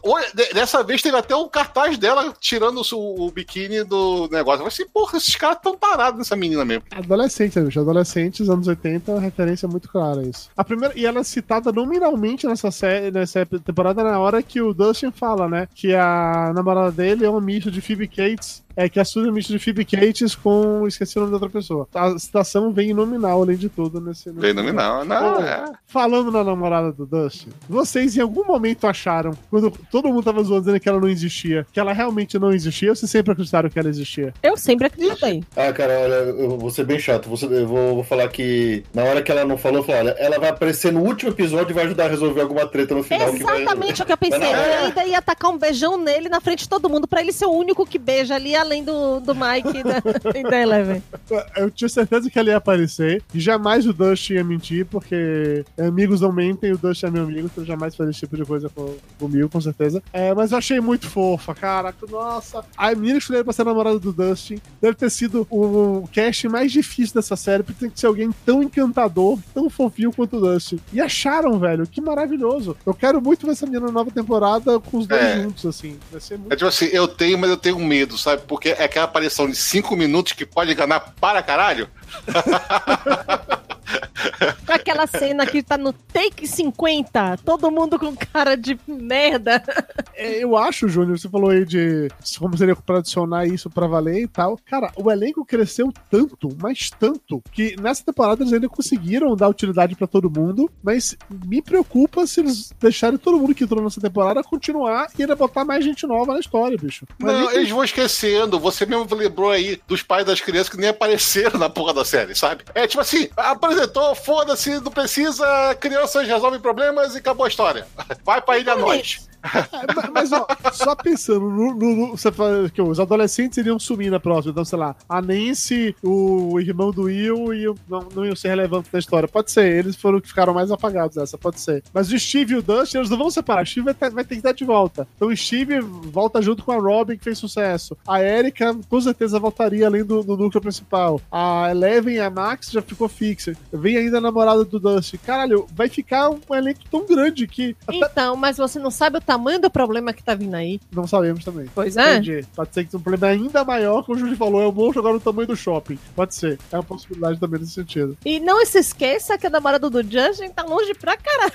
D: Dessa vez teve até o cartaz dela tirando o, o biquíni do negócio. Eu falei assim, porra, esses caras tão parado nessa menina mesmo.
B: Adolescente, né, bicho? Adolescentes, anos 80, é uma referência muito clara a isso. A primeira, e ela é citada nominalmente nessa série, nessa temporada, na hora que o Dustin fala, né? Que a namorada dele é um misto de Phoebe Cates é que a é misto de Phoebe Cates com. Esqueci o nome da outra pessoa. A citação vem nominal, além de tudo, nesse.
D: Vem nominal, não. É.
B: Falando na namorada do Dustin, vocês em algum momento acharam, quando todo mundo tava zoando dizendo que ela não existia, que ela realmente não existia ou vocês sempre acreditaram que ela existia?
C: Eu sempre acreditei.
E: Ah, cara, olha, eu vou ser bem chato. Você, eu vou, vou falar que na hora que ela não falou, eu falei, olha, ela vai aparecer no último episódio e vai ajudar a resolver alguma treta no final.
C: Exatamente
E: que
C: vai... o que eu pensei. Eu ainda ia atacar um beijão nele na frente de todo mundo, pra ele ser o único que beija ali, além do, do Mike da, da Eleven.
B: Eu tinha certeza que ela ia aparecer. E jamais o Dust ia mentir, porque amigos não mentem, o Dust é meu amigo, então jamais faria esse tipo de coisa com, comigo, com certeza. É, mas eu achei muito fofa, cara. Nossa. A menina escolhida pra ser namorada do Dustin deve ter sido o cast mais difícil dessa série, porque tem que ser alguém tão encantador, tão fofinho quanto o Dustin. E acharam, velho, que maravilhoso. Eu quero muito ver essa menina na nova temporada com os dois é. juntos, assim. Vai ser muito...
D: É tipo assim, eu tenho, mas eu tenho medo, sabe? Porque é aquela aparição de 5 minutos que pode enganar para caralho.
C: Aquela cena que tá no take 50, todo mundo com cara de merda.
B: É, eu acho, Júnior, você falou aí de como seria pra adicionar isso pra valer e tal. Cara, o elenco cresceu tanto, mas tanto, que nessa temporada eles ainda conseguiram dar utilidade para todo mundo, mas me preocupa se eles deixarem todo mundo que entrou nessa temporada continuar e ainda botar mais gente nova na história, bicho.
D: Mas Não, eles vão esquecendo. Você mesmo lembrou aí dos pais das crianças que nem apareceram na porra da série, sabe? É tipo assim, apresentou, foda-se, não precisa, crianças resolvem problemas e acabou a história. Vai pra Ilha Nós.
B: É, mas, ó, só pensando, no, no, você fala que os adolescentes iriam sumir na próxima. Então, sei lá, a Nancy, o irmão do Will, não, não iam ser relevantes na história. Pode ser, eles foram que ficaram mais apagados essa, pode ser. Mas o Steve e o Dustin, eles não vão separar. O Steve vai ter, vai ter que dar de volta. Então o Steve volta junto com a Robin, que fez sucesso. A Erika, com certeza, voltaria além do, do núcleo principal. A Eleven e a Max já ficou fixa. Vem ainda a namorada do Dustin. Caralho, vai ficar um elenco tão grande que.
C: Então, mas você não sabe o tamanho do problema que tá vindo aí.
B: Não sabemos também.
C: Pois é.
B: Entendi. Pode ser que tenha um problema ainda maior, como o Júlio falou, é o monstro agora no tamanho do shopping. Pode ser. É uma possibilidade também nesse sentido.
C: E não se esqueça que a namorada do Justin tá longe pra caralho.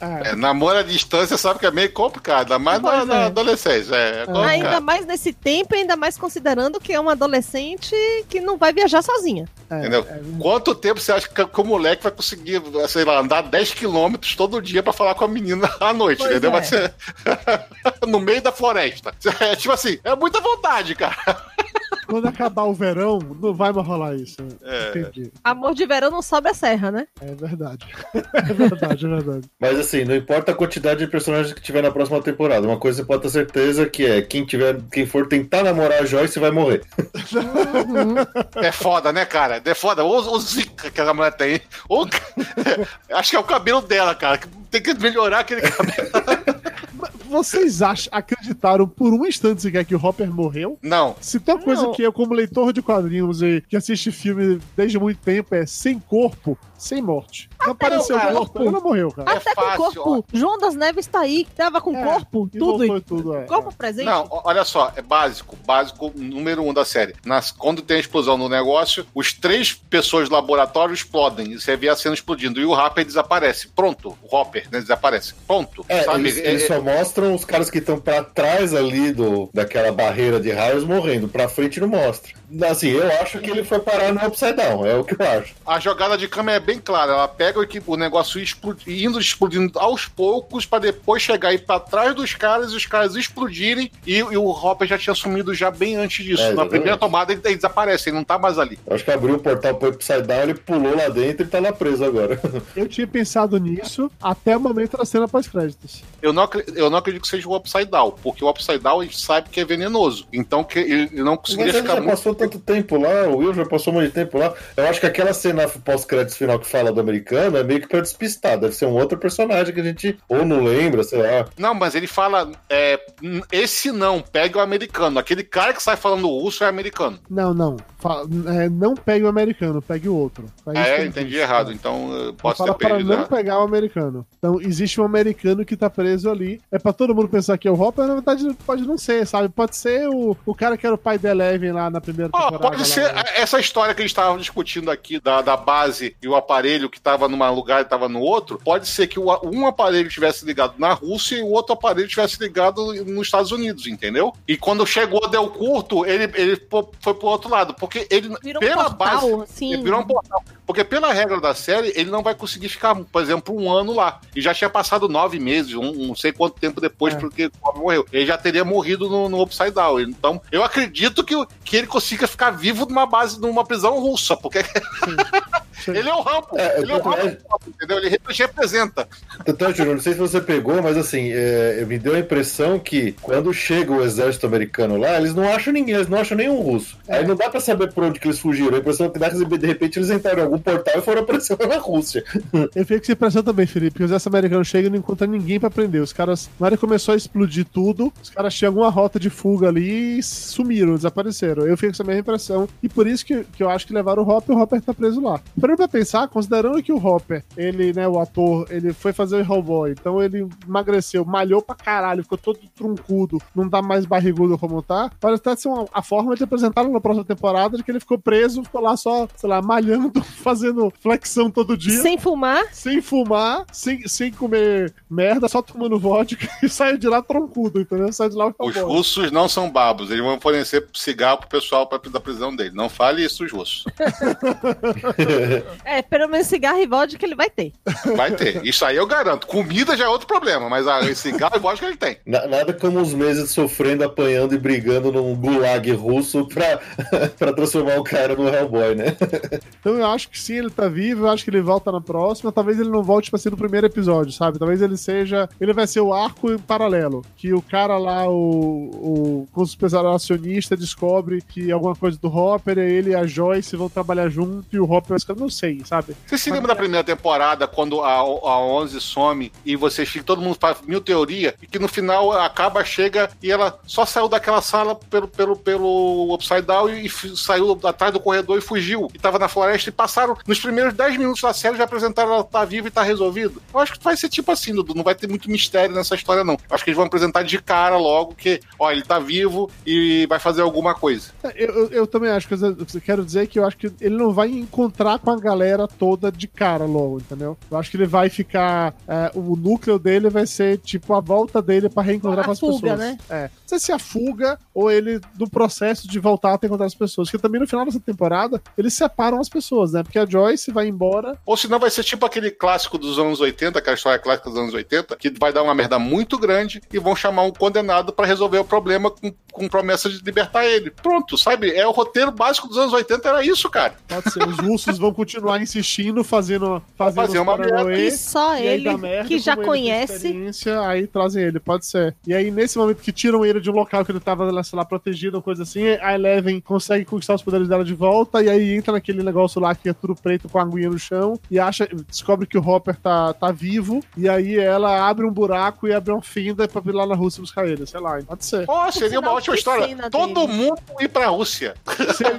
D: É, é namoro à distância sabe que é meio complicado, ainda mais na, na, é. adolescência. É, é
C: ainda mais nesse tempo, ainda mais considerando que é uma adolescente que não vai viajar sozinha.
D: É, Entendeu? É... Quanto tempo você acha que, que, o moleque vai conseguir, sei lá, andar 10 quilômetros todo dia pra falar com a menina à noite, pois entendeu? É. Vai ser no meio da floresta. É tipo assim, é muita vontade, cara.
B: Quando acabar o verão, não vai mais rolar isso.
D: É. Entendi.
C: Amor de verão não sobe a serra, né?
B: É verdade. É verdade, é verdade.
E: Mas assim, não importa a quantidade de personagens que tiver na próxima temporada. Uma coisa você pode ter certeza que é quem tiver, quem for tentar namorar a Joyce vai morrer.
D: Uhum. É foda, né, cara? É foda. O, o zica que a mulher tem. O, acho que é o cabelo dela, cara. Tem que melhorar aquele cabelo.
B: Vocês acham, acreditaram por um instante sequer que o Hopper morreu?
D: Não.
B: Se tem uma coisa não. que eu, como leitor de quadrinhos e que assiste filme desde muito tempo, é sem corpo, sem morte. Não apareceu cara, morto, ele não morreu, cara.
C: Até é com o corpo. Ó. João das Neves tá aí, tava com é, corpo, tudo.
B: tudo é,
C: corpo presente.
D: Não, olha só, é básico. Básico número um da série. Nas, quando tem a explosão no negócio, os três pessoas do laboratório explodem. E você vê a cena explodindo. E o Hopper desaparece. Pronto. O Hopper né, desaparece. Pronto.
E: É, sabe? Eles, eles é, só mostram os caras que estão para trás ali do, daquela barreira de raios morrendo. Pra frente não mostra. Assim, eu acho que ele foi parar no Upside Down. É o que eu acho.
D: A jogada de câmera é bem clara. Ela pega o, o negócio indo explodindo aos poucos para depois chegar aí para trás dos caras e os caras explodirem e, e, o Hopper já tinha sumido já bem antes disso. É, Na primeira tomada ele, ele, desaparece, ele não tá mais ali.
E: Acho que abriu o portal pro Upside Down, ele pulou lá dentro e tá lá preso agora.
B: Eu tinha pensado nisso até o momento da cena pós-créditos.
D: Eu não, eu não acredito que seja o Upside Down, porque o Upside Down a gente sabe que é venenoso. Então que ele não conseguiria ficar muito...
E: passou tanto tempo lá, o Will já passou muito tempo lá. Eu acho que aquela cena pós-créditos final que fala do americano é meio que pra despistar. Deve ser um outro personagem que a gente ou não lembra, sei lá.
D: Não, mas ele fala: é, esse não, pega o americano. Aquele cara que sai falando russo é americano.
B: Não, não. Fala, é, não pegue o americano, pegue o outro.
D: É, é entendi errado. Então pode
B: fala
D: ter
B: para não pegar o americano. Então existe um americano que tá preso ali. É para todo mundo pensar que é o Hopper, na verdade pode não ser, sabe? Pode ser o, o cara que era o pai da Eleven lá na primeira
D: Ó,
B: temporada.
D: pode
B: lá,
D: ser
B: né?
D: essa história que a gente estava discutindo aqui da, da base e o aparelho que estava num lugar e estava no outro. Pode ser que o, um aparelho tivesse ligado na Rússia e o outro aparelho tivesse ligado nos Estados Unidos, entendeu? E quando chegou, deu curto, ele, ele foi pro outro lado. Porque ele,
C: Virou um
D: pela
C: portal,
D: base.
C: assim.
D: Ele virou um portal. Porque pela regra da série, ele não vai conseguir ficar, por exemplo, um ano lá. E já tinha passado nove meses, um, um não sei quanto tempo depois,
B: É.
D: porque morreu. Ele já teria morrido no, no Upside Down. Então, eu acredito que, que ele consiga ficar vivo numa base, numa prisão russa, porque. ele é o Rambo.
E: É,
D: ele é o
E: é-
D: Rambo, entendeu? Ele representa.
E: Então, Júnior, não sei se você pegou, mas assim, é, me deu a impressão que quando chega o exército americano lá, eles não acham ninguém, eles não acham nenhum russo. Aí não dá pra saber por onde que eles fugiram. A impressão que dá é que de repente eles entraram em algum portal e foram aparecer na Rússia.
B: Eu fiquei com essa impressão também, Felipe, que o exército americano chega e não encontra ninguém pra prender. Os caras, na hora que começou a explodir tudo, os caras tinham alguma rota de fuga ali e sumiram, desapareceram. Eu fiquei com essa mesma impressão. E por isso que, que eu acho que levaram o Hopper e o Hopper tá preso lá. Parando pra pensar, considerando que o Hopper, ele, né, o ator, ele foi fazer o Hellboy, então ele emagreceu, malhou pra caralho, ficou todo truncudo, não tá mais barrigudo como tá, parece até ser uma, a forma de apresentá-lo na próxima temporada, de que ele ficou preso, ficou lá só, sei lá, malhando, fazendo flexão todo dia
C: Sem fumar,
B: sem fumar, sem, sem comer merda, só tomando vodka e saiu de lá troncudo, entendeu? Saiu de lá o
D: Os russos não são babos. Eles vão fornecer cigarro pro pessoal pra, da prisão dele. Não fale isso, os russos.
C: é, pelo menos cigarro e vodka ele vai ter.
D: Vai ter. Isso aí eu garanto. Comida já é outro problema, mas a cigarro e vodka ele tem.
E: Na- nada como uns meses sofrendo, apanhando e brigando num gulag russo pra, pra transformar o cara no Hellboy, né?
B: Então eu acho que sim, ele tá vivo, eu acho que ele volta na próxima. Talvez ele não volte pra ser no primeiro episódio, sabe? Talvez ele seja. Ele vai ser o arco em paralelo. Que o cara lá, o, o conspiracionista, descobre que alguma coisa do Hopper, e ele e a Joyce vão trabalhar junto e o Hopper vai ficar. Não sei, sabe?
D: Você se lembra da primeira temporada, quando a, a 11 some e você fica, todo mundo faz mil teoria, e que no final acaba, chega e ela só saiu daquela sala pelo, pelo, pelo Upside Down e, f- saiu atrás do corredor e fugiu. E tava na floresta e passaram, nos primeiros 10 minutos da série, já apresentaram ela tá viva e tá resolvido. Eu acho que vai ser tipo assim, Dudu, não vai ter muito mistério nessa história, não. Eu acho que eles vão apresentar de cara logo que, ó, ele tá vivo e vai fazer alguma coisa.
B: Eu, eu, eu também acho que eu quero dizer que eu acho que ele não vai encontrar com a galera toda de cara logo, entendeu? Eu acho que ele vai ficar. é, o núcleo dele vai ser tipo a volta dele pra reencontrar
C: A
B: com as
C: fuga,
B: pessoas.
C: né?
B: É. Não sei se a fuga ou ele no processo de voltar a encontrar as pessoas. Porque também no final dessa temporada eles separam as pessoas, né? Porque a Joyce vai embora.
D: Ou senão vai ser tipo aquele clássico dos anos 80, aquela história clássica dos anos 80, que vai dar uma merda muito grande e vão chamar um condenado pra resolver o problema com, com promessa de libertar ele. Pronto, sabe? É o roteiro básico dos anos 80, era isso, cara.
B: Pode ser. Os russos vão continuar insistindo, fazendo, fazendo
D: fazer uma
B: Paranauê.
C: E só
B: E
C: ele,
B: merda,
C: que já conhece,
B: experiência, Aí trazem ele, pode ser. E aí, nesse momento que tiram ele de um local que ele tava, sei lá, protegido, ou coisa assim, a Eleven consegue conquistar os poderes dela de volta, e aí entra naquele negócio lá que é tudo preto com a aguinha no chão, e acha, descobre que o Hopper tá, tá vivo, e aí ela abre um buraco e abre uma fenda pra ir lá na Rússia buscar ele, sei lá, pode ser.
D: Oh, seria uma ótima história. Todo
C: dele.
D: mundo ir pra Rússia.
B: Seria,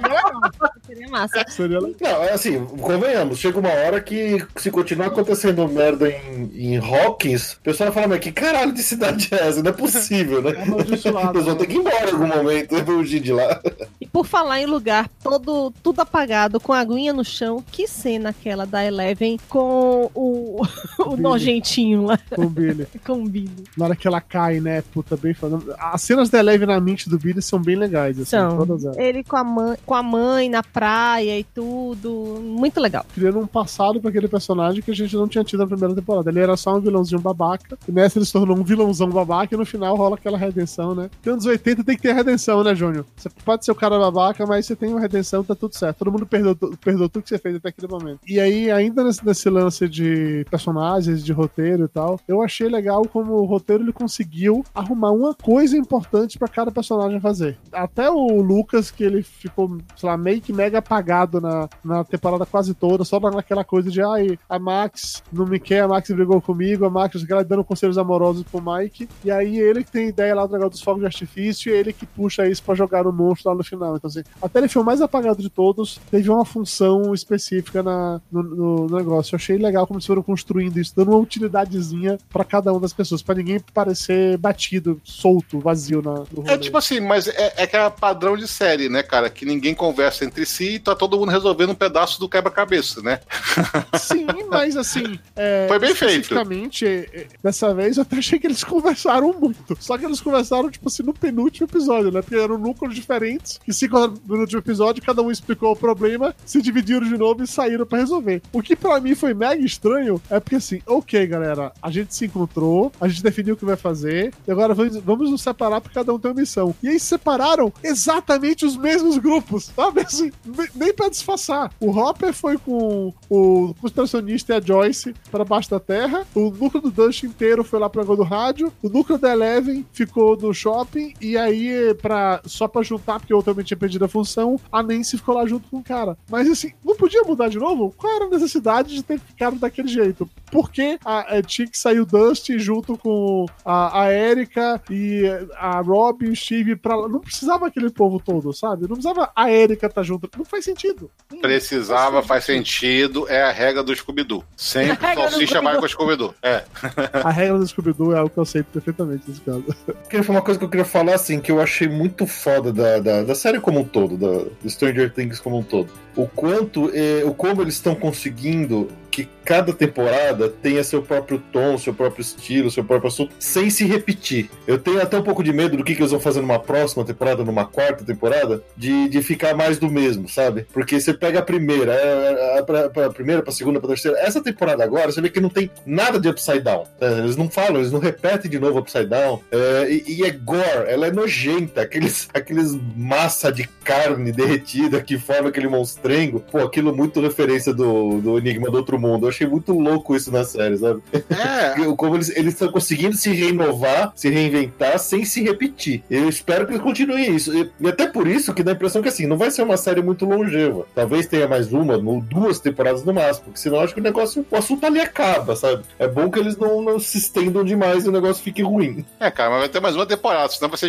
C: seria massa.
B: seria legal.
E: Não, é assim, convenhamos, chega uma hora que se continuar acontecendo merda em, em Hawkins, o pessoal vai falar, mas que caralho de cidade é essa? Não é possível, né?
B: É amaldiçoado,
E: O pessoal
B: né?
E: tem que ir embora em algum momento, né, fugir de lá.
C: E por falar em lugar todo tudo apagado, com a aguinha no chão, que cena aquela da Eleven com o, o
B: Billy.
C: nojentinho lá,
B: Com o Billy.
C: com o Billy.
B: Na hora que ela cai, né? Puta, bem falando. As cenas da Eleven na mente do Billy são bem legais, assim,
C: São.
B: todas elas.
C: Ele com a, mãe, com a mãe na praia e tudo. Muito legal.
B: criando um passado pra aquele personagem que a gente não tinha tido na primeira temporada. Ele era só um vilãozinho babaca, e nessa ele se tornou um vilãozão babaca, e no final rola aquela redenção, né? Porque anos 80 tem que ter redenção, né, Júnior? Você pode ser o cara babaca, mas você tem uma redenção, tá tudo certo. Todo mundo perdoou, perdoou tudo que você fez até aquele momento. E aí, ainda nesse, nesse lance de personagens, de roteiro e tal, eu achei legal como o roteiro ele conseguiu arrumar uma coisa importante pra cada personagem fazer. Até o Lucas, que ele ficou, sei lá, meio que mega apagado na, na temporada quase toda, só naquela coisa de ai, a Max não me quer, a Max brigou comigo, a Max ela dando conselhos amorosos pro Mike, e aí ele que tem ideia lá do negócio dos fogos de artifício e ele que puxa isso pra jogar no monstro lá no final. Então, assim, a tele foi o mais apagado de todos, teve uma função específica na, no, no negócio. Eu achei legal como eles foram construindo isso, dando uma utilidadezinha pra cada uma das pessoas, pra ninguém parecer batido, solto, vazio na, no rolê.
D: É tipo assim, mas é, é que é padrão de série, né, cara? Que ninguém conversa entre si e tá todo mundo resolvendo um pedaço do quebra-cabeça, né?
B: Sim, mas assim. é,
D: Foi bem feito.
B: Especificamente, é, é, dessa vez eu até achei que eles conversaram muito. Só que eles conversaram, tipo assim, no penúltimo episódio, né? Porque eram núcleos diferentes, que cinco minutos de episódio, cada um explicou o problema, se dividiram de novo e saíram pra resolver. O que pra mim foi mega estranho é porque assim, ok, galera, a gente se encontrou, a gente definiu o que vai fazer, e agora vamos, vamos nos separar porque cada um tem uma missão. E aí separaram exatamente os mesmos grupos, sabe? Assim, ne- nem pra disfarçar. O Hopper foi com o conspiracionista e a Joyce para baixo da terra, o núcleo do Dust inteiro foi lá pra água do rádio, o núcleo da Eleven ficou no shopping, e aí, pra, só pra juntar, porque eu também tinha perdido a função, a Nancy ficou lá junto com o cara. Mas assim, não podia mudar de novo? Qual era a necessidade de ter ficado daquele jeito? Por que a, a tinha que sair o Dust junto com a, a Erika e a Rob e o Steve pra lá? Não precisava aquele povo todo, sabe? Não precisava a Erika estar junto. Não faz sentido.
D: Precisava, faz sentido, é a regra do Scooby-Doo. Sempre
C: A regra do
D: salsicha vai com o Scooby-Doo. É.
B: A regra do Scooby-Doo é algo que eu sei perfeitamente nesse caso.
E: Queria falar uma coisa que eu queria falar, assim, que eu achei muito foda da, da, da série como um todo, da, do Stranger Things como um todo. O quanto, eh, o como eles estão conseguindo que cada temporada tenha seu próprio tom, seu próprio estilo, seu próprio assunto, sem se repetir. Eu tenho até um pouco de medo do que, que eles vão fazer numa próxima temporada, numa quarta temporada, de, de ficar mais do mesmo, sabe? Porque você pega a primeira, é, a, pra, pra primeira, pra segunda, pra terceira, essa temporada agora, você vê que não tem nada de upside down. né? Eles não falam, eles não repetem de novo upside down. É, e, e é gore, ela é nojenta, aqueles, aqueles massa de carne derretida que forma aquele monstrengo. Pô, aquilo muito referência do, do Enigma do Outro Mundo. Eu achei muito louco isso na série, sabe?
D: É,
E: Como eles estão conseguindo se renovar, se reinventar sem se repetir. Eu espero que eles continuem isso. E, e até por isso que dá a impressão que assim, não vai ser uma série muito longeva. Talvez tenha mais uma ou duas temporadas no máximo, porque senão eu acho que o negócio, o assunto ali acaba, sabe? É bom que eles não, não se estendam demais e o negócio fique ruim.
D: É, cara, mas vai ter mais uma temporada, senão vai ser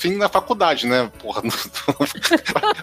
D: Things na faculdade, né? Porra, não,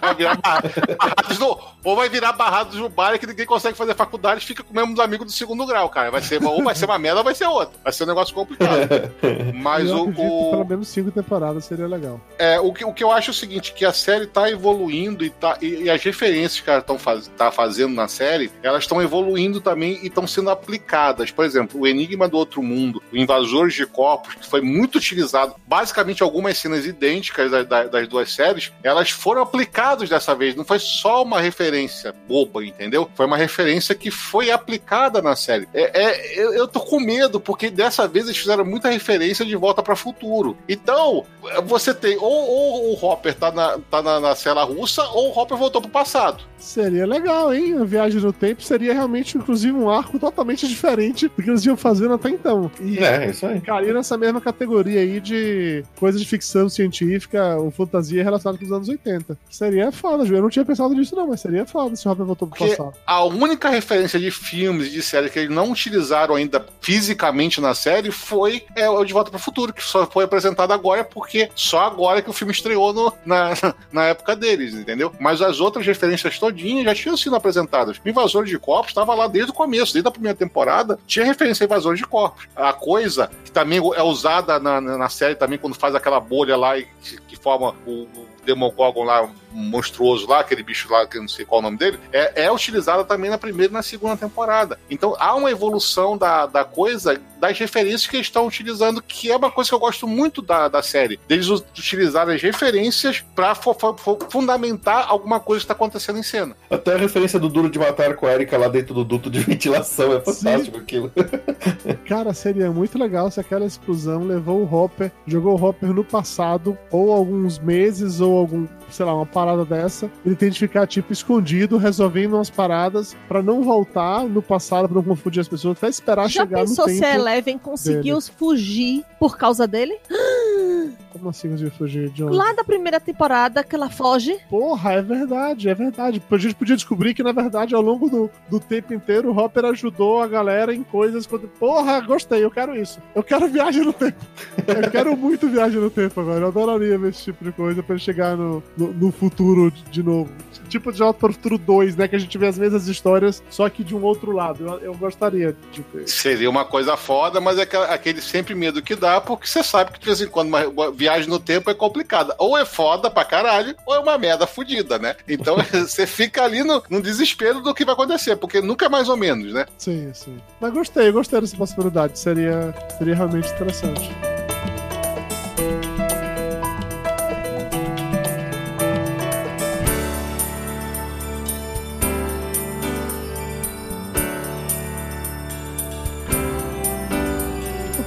D: vai virar barra- barrados no, ou vai virar barrados no bar que ninguém consegue fazer faculdade fica com o mesmo amigo do segundo grau, cara. Vai ser, ou vai ser uma merda ou vai ser outra. Vai ser um negócio complicado. Mas
B: eu
D: o, o-
B: pelo menos cinco temporadas seria legal.
D: é, o, que, o que eu acho é o seguinte, que a série tá evoluindo e, tá, e, e as referências que ela estão faz, tá fazendo na série, elas estão evoluindo também e estão sendo aplicadas. Por exemplo, o Enigma do Outro Mundo, o Invasores de Corpos, que foi muito utilizado, basicamente algumas cenas idênticas da- da- das duas séries, elas foram aplicadas dessa vez. Não foi só uma referência boba, entendeu? Foi uma referência que foi aplicada na série. É, é, eu, eu tô com medo, porque dessa vez eles fizeram muita referência de volta para futuro. Então, você tem ou, ou o Hopper tá na, tá na, na cela russa, ou o Hopper voltou pro passado.
B: Seria legal, hein? A viagem no tempo seria realmente, inclusive, um arco totalmente diferente do que eles iam fazendo até então. E
E: É, isso aí.
B: ficaria nessa mesma categoria aí de coisa de ficção científica ou fantasia relacionada com os anos 80. Seria foda, Ju. Eu não tinha pensado nisso, não, mas seria foda se o Hopper voltou pro
D: Porque
B: passado.
D: a única referência de filmes e de séries que eles não utilizaram ainda fisicamente na série foi é, o De Volta para o Futuro, que só foi apresentado agora porque só agora que o filme estreou no- na, na época deles, entendeu? Mas as outras referências já tinham sido apresentadas. O Invasor de Corpos estava lá desde o começo, desde a primeira temporada, tinha referência a Invasor de Corpos. A coisa que também é usada na, na série também quando faz aquela bolha lá e que, que forma o Demogorgon lá monstruoso lá, aquele bicho lá que eu não sei qual é o nome dele, é, é utilizada também na primeira e na segunda temporada. Então há uma evolução da, da coisa, das referências que eles estão utilizando, que é uma coisa que eu gosto muito da, da série. Deles utilizarem as referências fo- fundamentar alguma coisa que está acontecendo em cena.
E: Até a referência do Duro de Matar com a Erika lá dentro do duto de ventilação. É fantástico aquilo.
B: Cara, seria muito legal se aquela explosão levou o Hopper, jogou o Hopper no passado, ou alguns meses, ou algum, sei lá, uma parada dessa. Ele tem de ficar, tipo, escondido, resolvendo umas paradas pra não voltar no passado, pra não confundir as pessoas, até esperar
C: Já
B: chegar
C: pensou
B: no
C: se
B: tempo.
C: a Eleven conseguiu fugir por causa dele?
B: Como assim conseguiu fugir de onde?
C: Lá da primeira temporada que ela foge.
B: Porra, é verdade, é verdade. A gente podia descobrir que, na verdade, ao longo do, do tempo inteiro, o Hopper ajudou a galera em coisas. Quando... Porra, gostei, eu quero isso. Eu quero viagem no tempo. Eu quero muito viagem no tempo agora. Eu adoraria ver esse tipo de coisa pra ele chegar no, no, no futuro de, de novo. Tipo de Volta para o Futuro 2, né? Que a gente vê as mesmas histórias, só que de um outro lado. Eu, eu gostaria de ter.
D: Seria uma coisa foda, mas é aquele sempre medo que dá, porque você sabe que de vez em quando uma, uma viagem no tempo é complicada. Ou é foda pra caralho, ou é uma merda fodida, né? Então você fica ali no, no desespero do que vai acontecer, porque nunca é mais ou menos, né?
B: Sim, sim. Mas gostei, gostei dessa possibilidade. Seria, seria realmente interessante.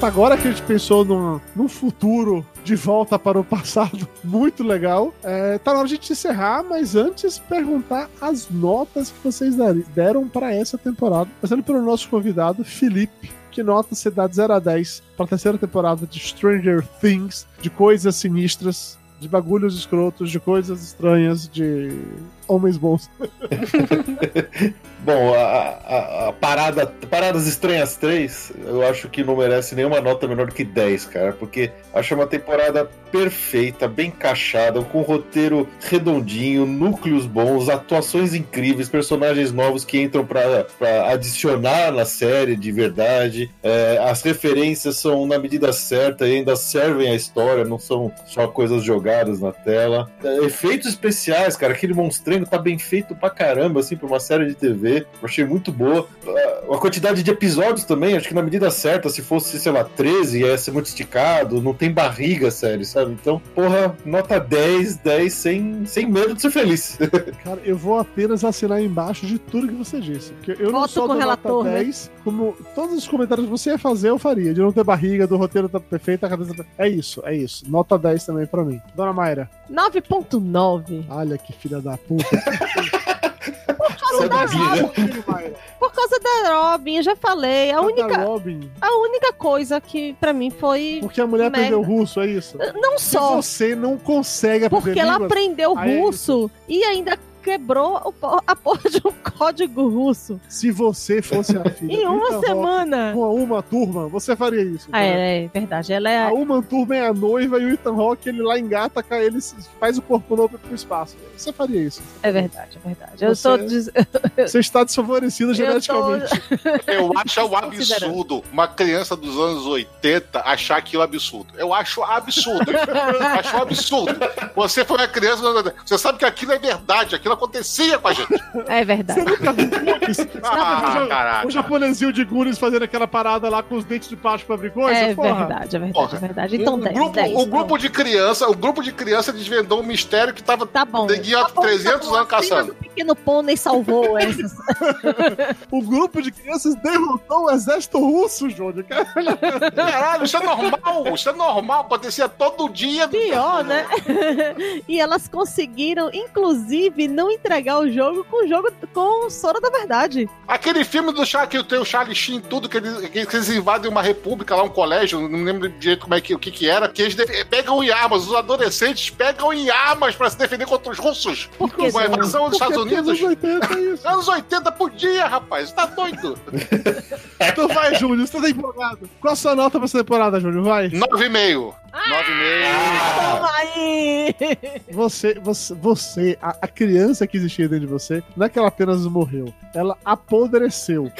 B: Agora que a gente pensou num, num futuro de volta para o passado muito legal, é, tá na hora de a gente encerrar, mas antes perguntar as notas que vocês deram para essa temporada. Começando pelo nosso convidado, Felipe. Que nota você dá de 0 a 10 para a terceira temporada de Stranger Things, de coisas sinistras, de bagulhos escrotos, de coisas estranhas, de homens bons?
E: Bom, a, a- a parada, Paradas Estranhas 3, eu acho que não merece nenhuma nota menor que 10, cara, porque acho uma temporada perfeita, bem encaixada, com um roteiro redondinho, núcleos bons, atuações incríveis, personagens novos que entram pra adicionar na série de verdade. É, as referências são na medida certa e ainda servem à história, não são só coisas jogadas na tela. É, efeitos especiais, cara, aquele tá bem feito pra caramba, assim, pra uma série de TV. Eu achei muito boa. Ah, A quantidade de episódios também, acho que na medida certa, se fosse, sei lá, 13, ia ser muito esticado, não tem barriga, sério, sabe? Então, porra, nota 10, 10 sem, sem medo de ser feliz.
B: Cara, eu vou apenas assinar embaixo de tudo que você disse. Porque eu não sou
C: com relator,
B: nota
C: né?
B: 10, como todos os comentários que você ia fazer, eu faria. De não ter barriga, do roteiro tá perfeito, a cabeça tá... É isso, é isso. Nota 10 também pra mim. Dona Mayra,
C: 9.9.
B: olha que filha da puta.
E: Sabia.
C: Por causa da Robin, eu já falei. A única,
B: Robin,
C: a única coisa que pra mim foi.
B: porque a mulher
C: Merda.
B: aprendeu russo, é isso?
C: Não
B: Se
C: só.
B: você não consegue aprender
C: Porque ela
B: línguas,
C: aprendeu
B: Aí é
C: russo e ainda quebrou a porra de um código russo.
B: se você fosse a filha
C: Em uma semana.
B: com a uma turma, você faria isso.
C: Ah, é, é verdade. Ela é.
B: A uma turma é a noiva e o Ethan Hawke, ele lá engata, cara, ele faz o corpo novo pro espaço. Você faria isso.
C: É verdade, é verdade. Eu
B: Você-
C: tô. diz-
B: Você está desfavorecido
C: Eu tô-
B: geneticamente.
D: Eu acho um absurdo uma criança dos anos 80 achar aquilo absurdo. Eu acho absurdo. Eu acho um absurdo. Você foi uma criança, dos anos 80. você sabe que aquilo é verdade, aquilo acontecia com a gente.
C: É verdade.
B: Você nunca viu?
D: Ah,
B: o,
D: caraca.
B: o japonesinho de Goonies fazendo aquela parada lá com os dentes de plástico pra abrir coisa?
C: É
B: porra.
C: verdade, é verdade,
D: Porra.
C: é verdade. Então
D: o,
C: 10,
D: grupo,
C: 10,
D: o grupo
C: pronto.
D: de criança, o grupo de criança desvendou um mistério que tava
C: Tá bom.
D: Neguinho há
C: Tá bom,
D: 300
C: tá bom.
D: anos caçando.
C: O pequeno pônei salvou essas.
B: O grupo de crianças derrotou o exército russo, Júnior.
D: Caralho, isso é normal, isso é normal, acontecia todo dia.
C: Pior, né? e elas conseguiram, inclusive, não entregar o jogo com o jogo com Sora da Verdade.
D: Aquele filme do Char que tem o Charlie Sheen, tudo, que eles, que eles invadem uma república lá, um colégio, não lembro direito como é que, o que que era, que eles pegam em armas, os adolescentes pegam em armas pra se defender contra os russos.
C: Por que
D: Uma invasão dos
B: Porque
D: Estados Unidos.
B: Anos 80 é isso.
D: Anos 80 podia, rapaz, tá doido.
B: Então vai, Júnior, você tá empolgado. Qual a sua nota pra essa temporada, Júnior? Vai.
D: 9,5. 9,5.
C: Toma aí!
B: Você, você, você a, a criança que existia dentro de você, não é que ela apenas morreu, ela apodreceu.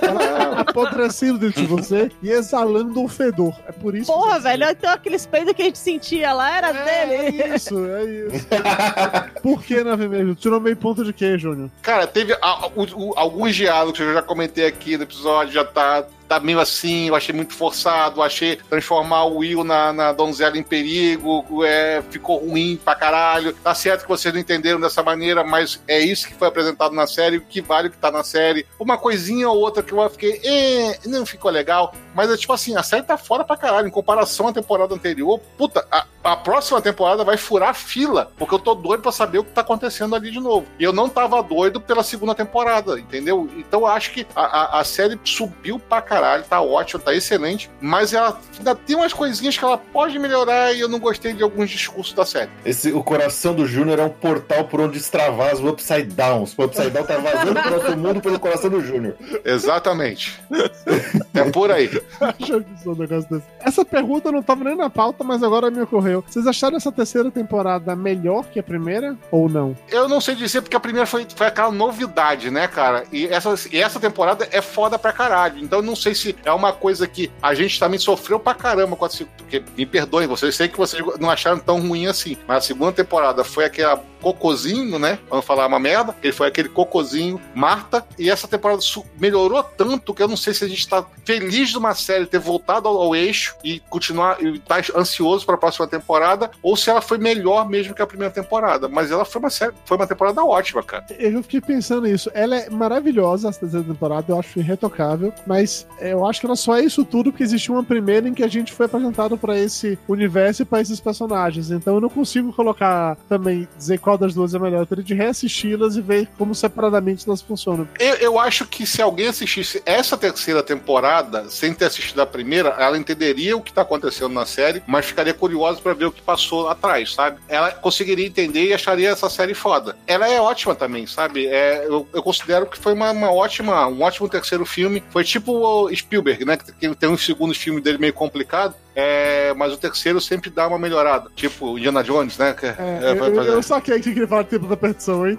B: Ela apodrecendo dentro de você e exalando um fedor. É por isso.
C: Porra, velho, então aqueles peidos que a gente sentia lá era
B: É,
C: dele.
B: é isso, é isso. Por que na vermelho? Tirou meio ponto de quê, Júnior?
D: Cara, teve a- o- o- alguns diálogos que eu já comentei aqui no episódio, já tá, tá meio assim, eu achei muito forçado, achei transformar o Will na, na donzela em perigo, é, ficou ruim pra caralho. Tá certo que vocês não entenderam dessa maneira, mas é isso que foi apresentado na série, o que vale o que tá na série. Uma coisinha ou outra que eu fiquei, eh, não ficou legal, mas é tipo assim, a série tá fora pra caralho, em comparação à temporada anterior. Puta, a, a próxima temporada vai furar a fila, porque eu tô doido pra saber o que tá acontecendo ali de novo. E eu não tava doido pela segunda temporada, entendeu? Então eu acho que a, a, a série subiu pra caralho caralho, tá ótimo, tá excelente, mas ela ainda tem umas coisinhas que ela pode melhorar e eu não gostei de alguns discursos da série.
E: Esse, o coração do Júnior é um portal por onde extravasa o Upside Down. O Upside Down tá vazando pro nosso mundo pelo coração do Júnior.
D: Exatamente. é por aí.
B: Acho que um negócio desse. Essa pergunta não tava nem na pauta, mas agora me ocorreu. Vocês acharam essa terceira temporada melhor que a primeira ou não?
D: Eu não sei dizer porque a primeira foi, foi aquela novidade, né, cara? E essa, e essa temporada é foda pra caralho. Então eu não sei se é uma coisa que a gente também sofreu pra caramba com a. Porque, me perdoem, vocês sei que vocês não acharam tão ruim assim. Mas a segunda temporada foi aquela cocôzinho, né? Vamos falar uma merda. Ele foi aquele cocôzinho Marta. E essa temporada melhorou tanto que eu não sei se a gente tá feliz de uma série ter voltado ao, ao eixo e continuar e tá ansioso para a próxima temporada, ou se ela foi melhor mesmo que a primeira temporada. Mas ela foi uma série, foi uma temporada ótima, cara.
B: Eu fiquei pensando nisso. Ela é maravilhosa, essa terceira temporada, eu acho irretocável, mas eu acho que ela só é isso tudo porque existiu uma primeira em que a gente foi apresentado pra esse universo e pra esses personagens. Então eu não consigo colocar também, dizer qual das duas é melhor. Eu teria de reassisti-las e ver como separadamente elas funcionam.
D: Eu, eu acho que se alguém assistisse essa terceira temporada, sem ter assistido a primeira, ela entenderia o que tá acontecendo na série, mas ficaria curiosa pra ver o que passou atrás, sabe? Ela conseguiria entender e acharia essa série foda. Ela é ótima também, sabe? É, eu, eu considero que foi uma, uma ótima, um ótimo terceiro filme. Foi tipo Spielberg, né? Que tem- uns segundos filmes dele meio complicado. É, mas o terceiro sempre dá uma melhorada. Tipo Indiana Jones, né? Que,
B: É,
D: é,
B: eu,
D: fazer-
B: eu saquei que falar de tempo da perdição, hein?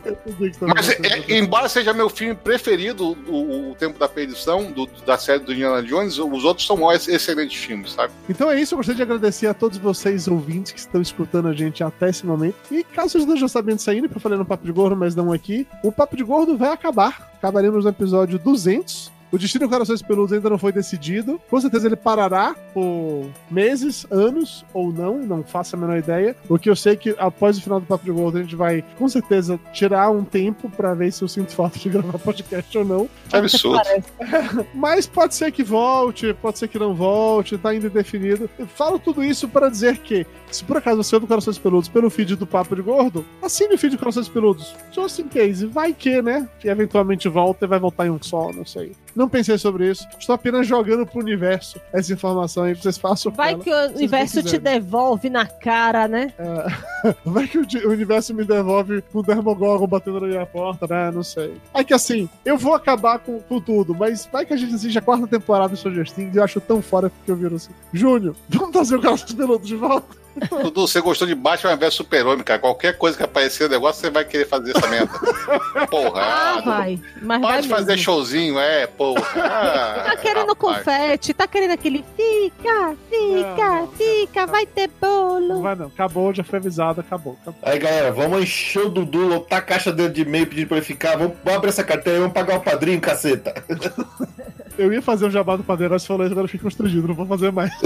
D: Mas, é, embora seja meu filme preferido, o, o Tempo da Perdição, do- da série do Indiana Jones, os outros são ex- excelentes filmes, sabe?
B: Então é isso, eu gostaria de agradecer a todos vocês ouvintes que estão escutando a gente até esse momento. E caso vocês não já sabendo porque eu falei no Papo de Gordo, mas não aqui, o Papo de Gordo vai acabar. Acabaremos no episódio 200. O destino do Corações Peludos ainda não foi decidido. Com certeza ele parará por meses, anos ou não, não faço a menor ideia. O que eu sei é que após o final do Papo de Gordo a gente vai com certeza tirar um tempo pra ver se eu sinto falta de gravar podcast ou não.
D: Que absurdo.
B: Mas pode ser que volte, pode ser que não volte, tá ainda indefinido. Eu falo tudo isso para dizer que, se por acaso você ouve Corações Peludos pelo feed do Papo de Gordo, assine o feed do Corações Peludos. Just in case, vai que, né? Que eventualmente volta e vai voltar em um só, não sei. Não pensei sobre isso. Estou apenas jogando pro universo essa informação aí, pra vocês façam
C: Vai
B: ela.
C: que o universo te devolve na cara, né?
B: Vai que o, universo me devolve com o Dermogorgon batendo na minha porta, né? Não sei. É que assim, eu vou acabar com, com tudo, mas vai que a gente assiste a quarta temporada de Stranger Things e eu acho tão fora que eu viro assim. Júnior, vamos trazer o Carlos Peludo de volta?
D: Dudu, você gostou de Batman vs Super-Homem, cara. Qualquer coisa que aparecer no negócio, você vai querer fazer essa merda. Porra.
C: Ah, vai. Mas vai
D: Pode fazer
C: mesmo.
D: showzinho, é, porra. Ah,
C: Tá querendo
D: rapaz.
C: confete, tá querendo aquele fica, fica,
B: Não, não,
C: fica, vai ter
B: Não
C: bolo.
B: vai não, acabou, já foi avisado, acabou. acabou.
E: Aí, galera, vamos encher o Dudu, lotar a caixa dele de e-mail pedindo pra ele ficar. Vamos, vamos abrir essa carteira e vamos pagar o padrinho, caceta.
B: Eu ia fazer um jabá do padeiro, mas isso, agora eu fiquei constrangido, não vou fazer mais.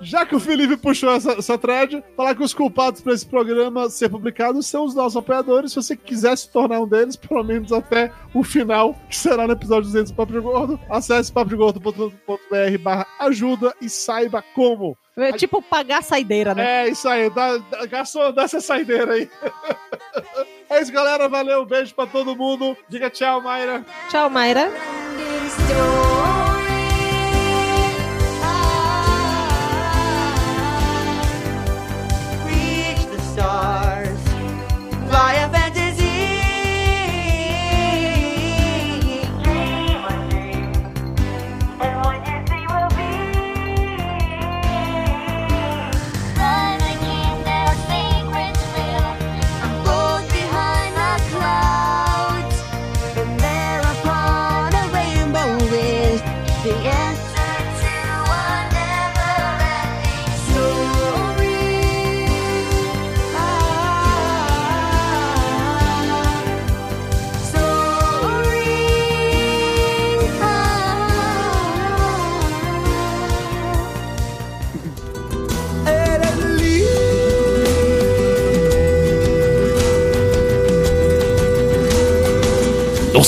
B: Já que o Felipe puxou essa, essa thread, falar que os culpados para esse programa ser publicado são os nossos apoiadores. Se você quiser se tornar um deles, pelo menos até o final, que será no episódio 200 do Papo de Gordo, acesse papodegordo.com.br barra ajuda e saiba como.
C: É tipo pagar a saideira, né?
B: É isso aí, dá, dá, garçom, dá essa saideira aí. é isso, galera. Valeu, um beijo pra todo mundo. Diga tchau, Mayra.
C: Tchau, Mayra.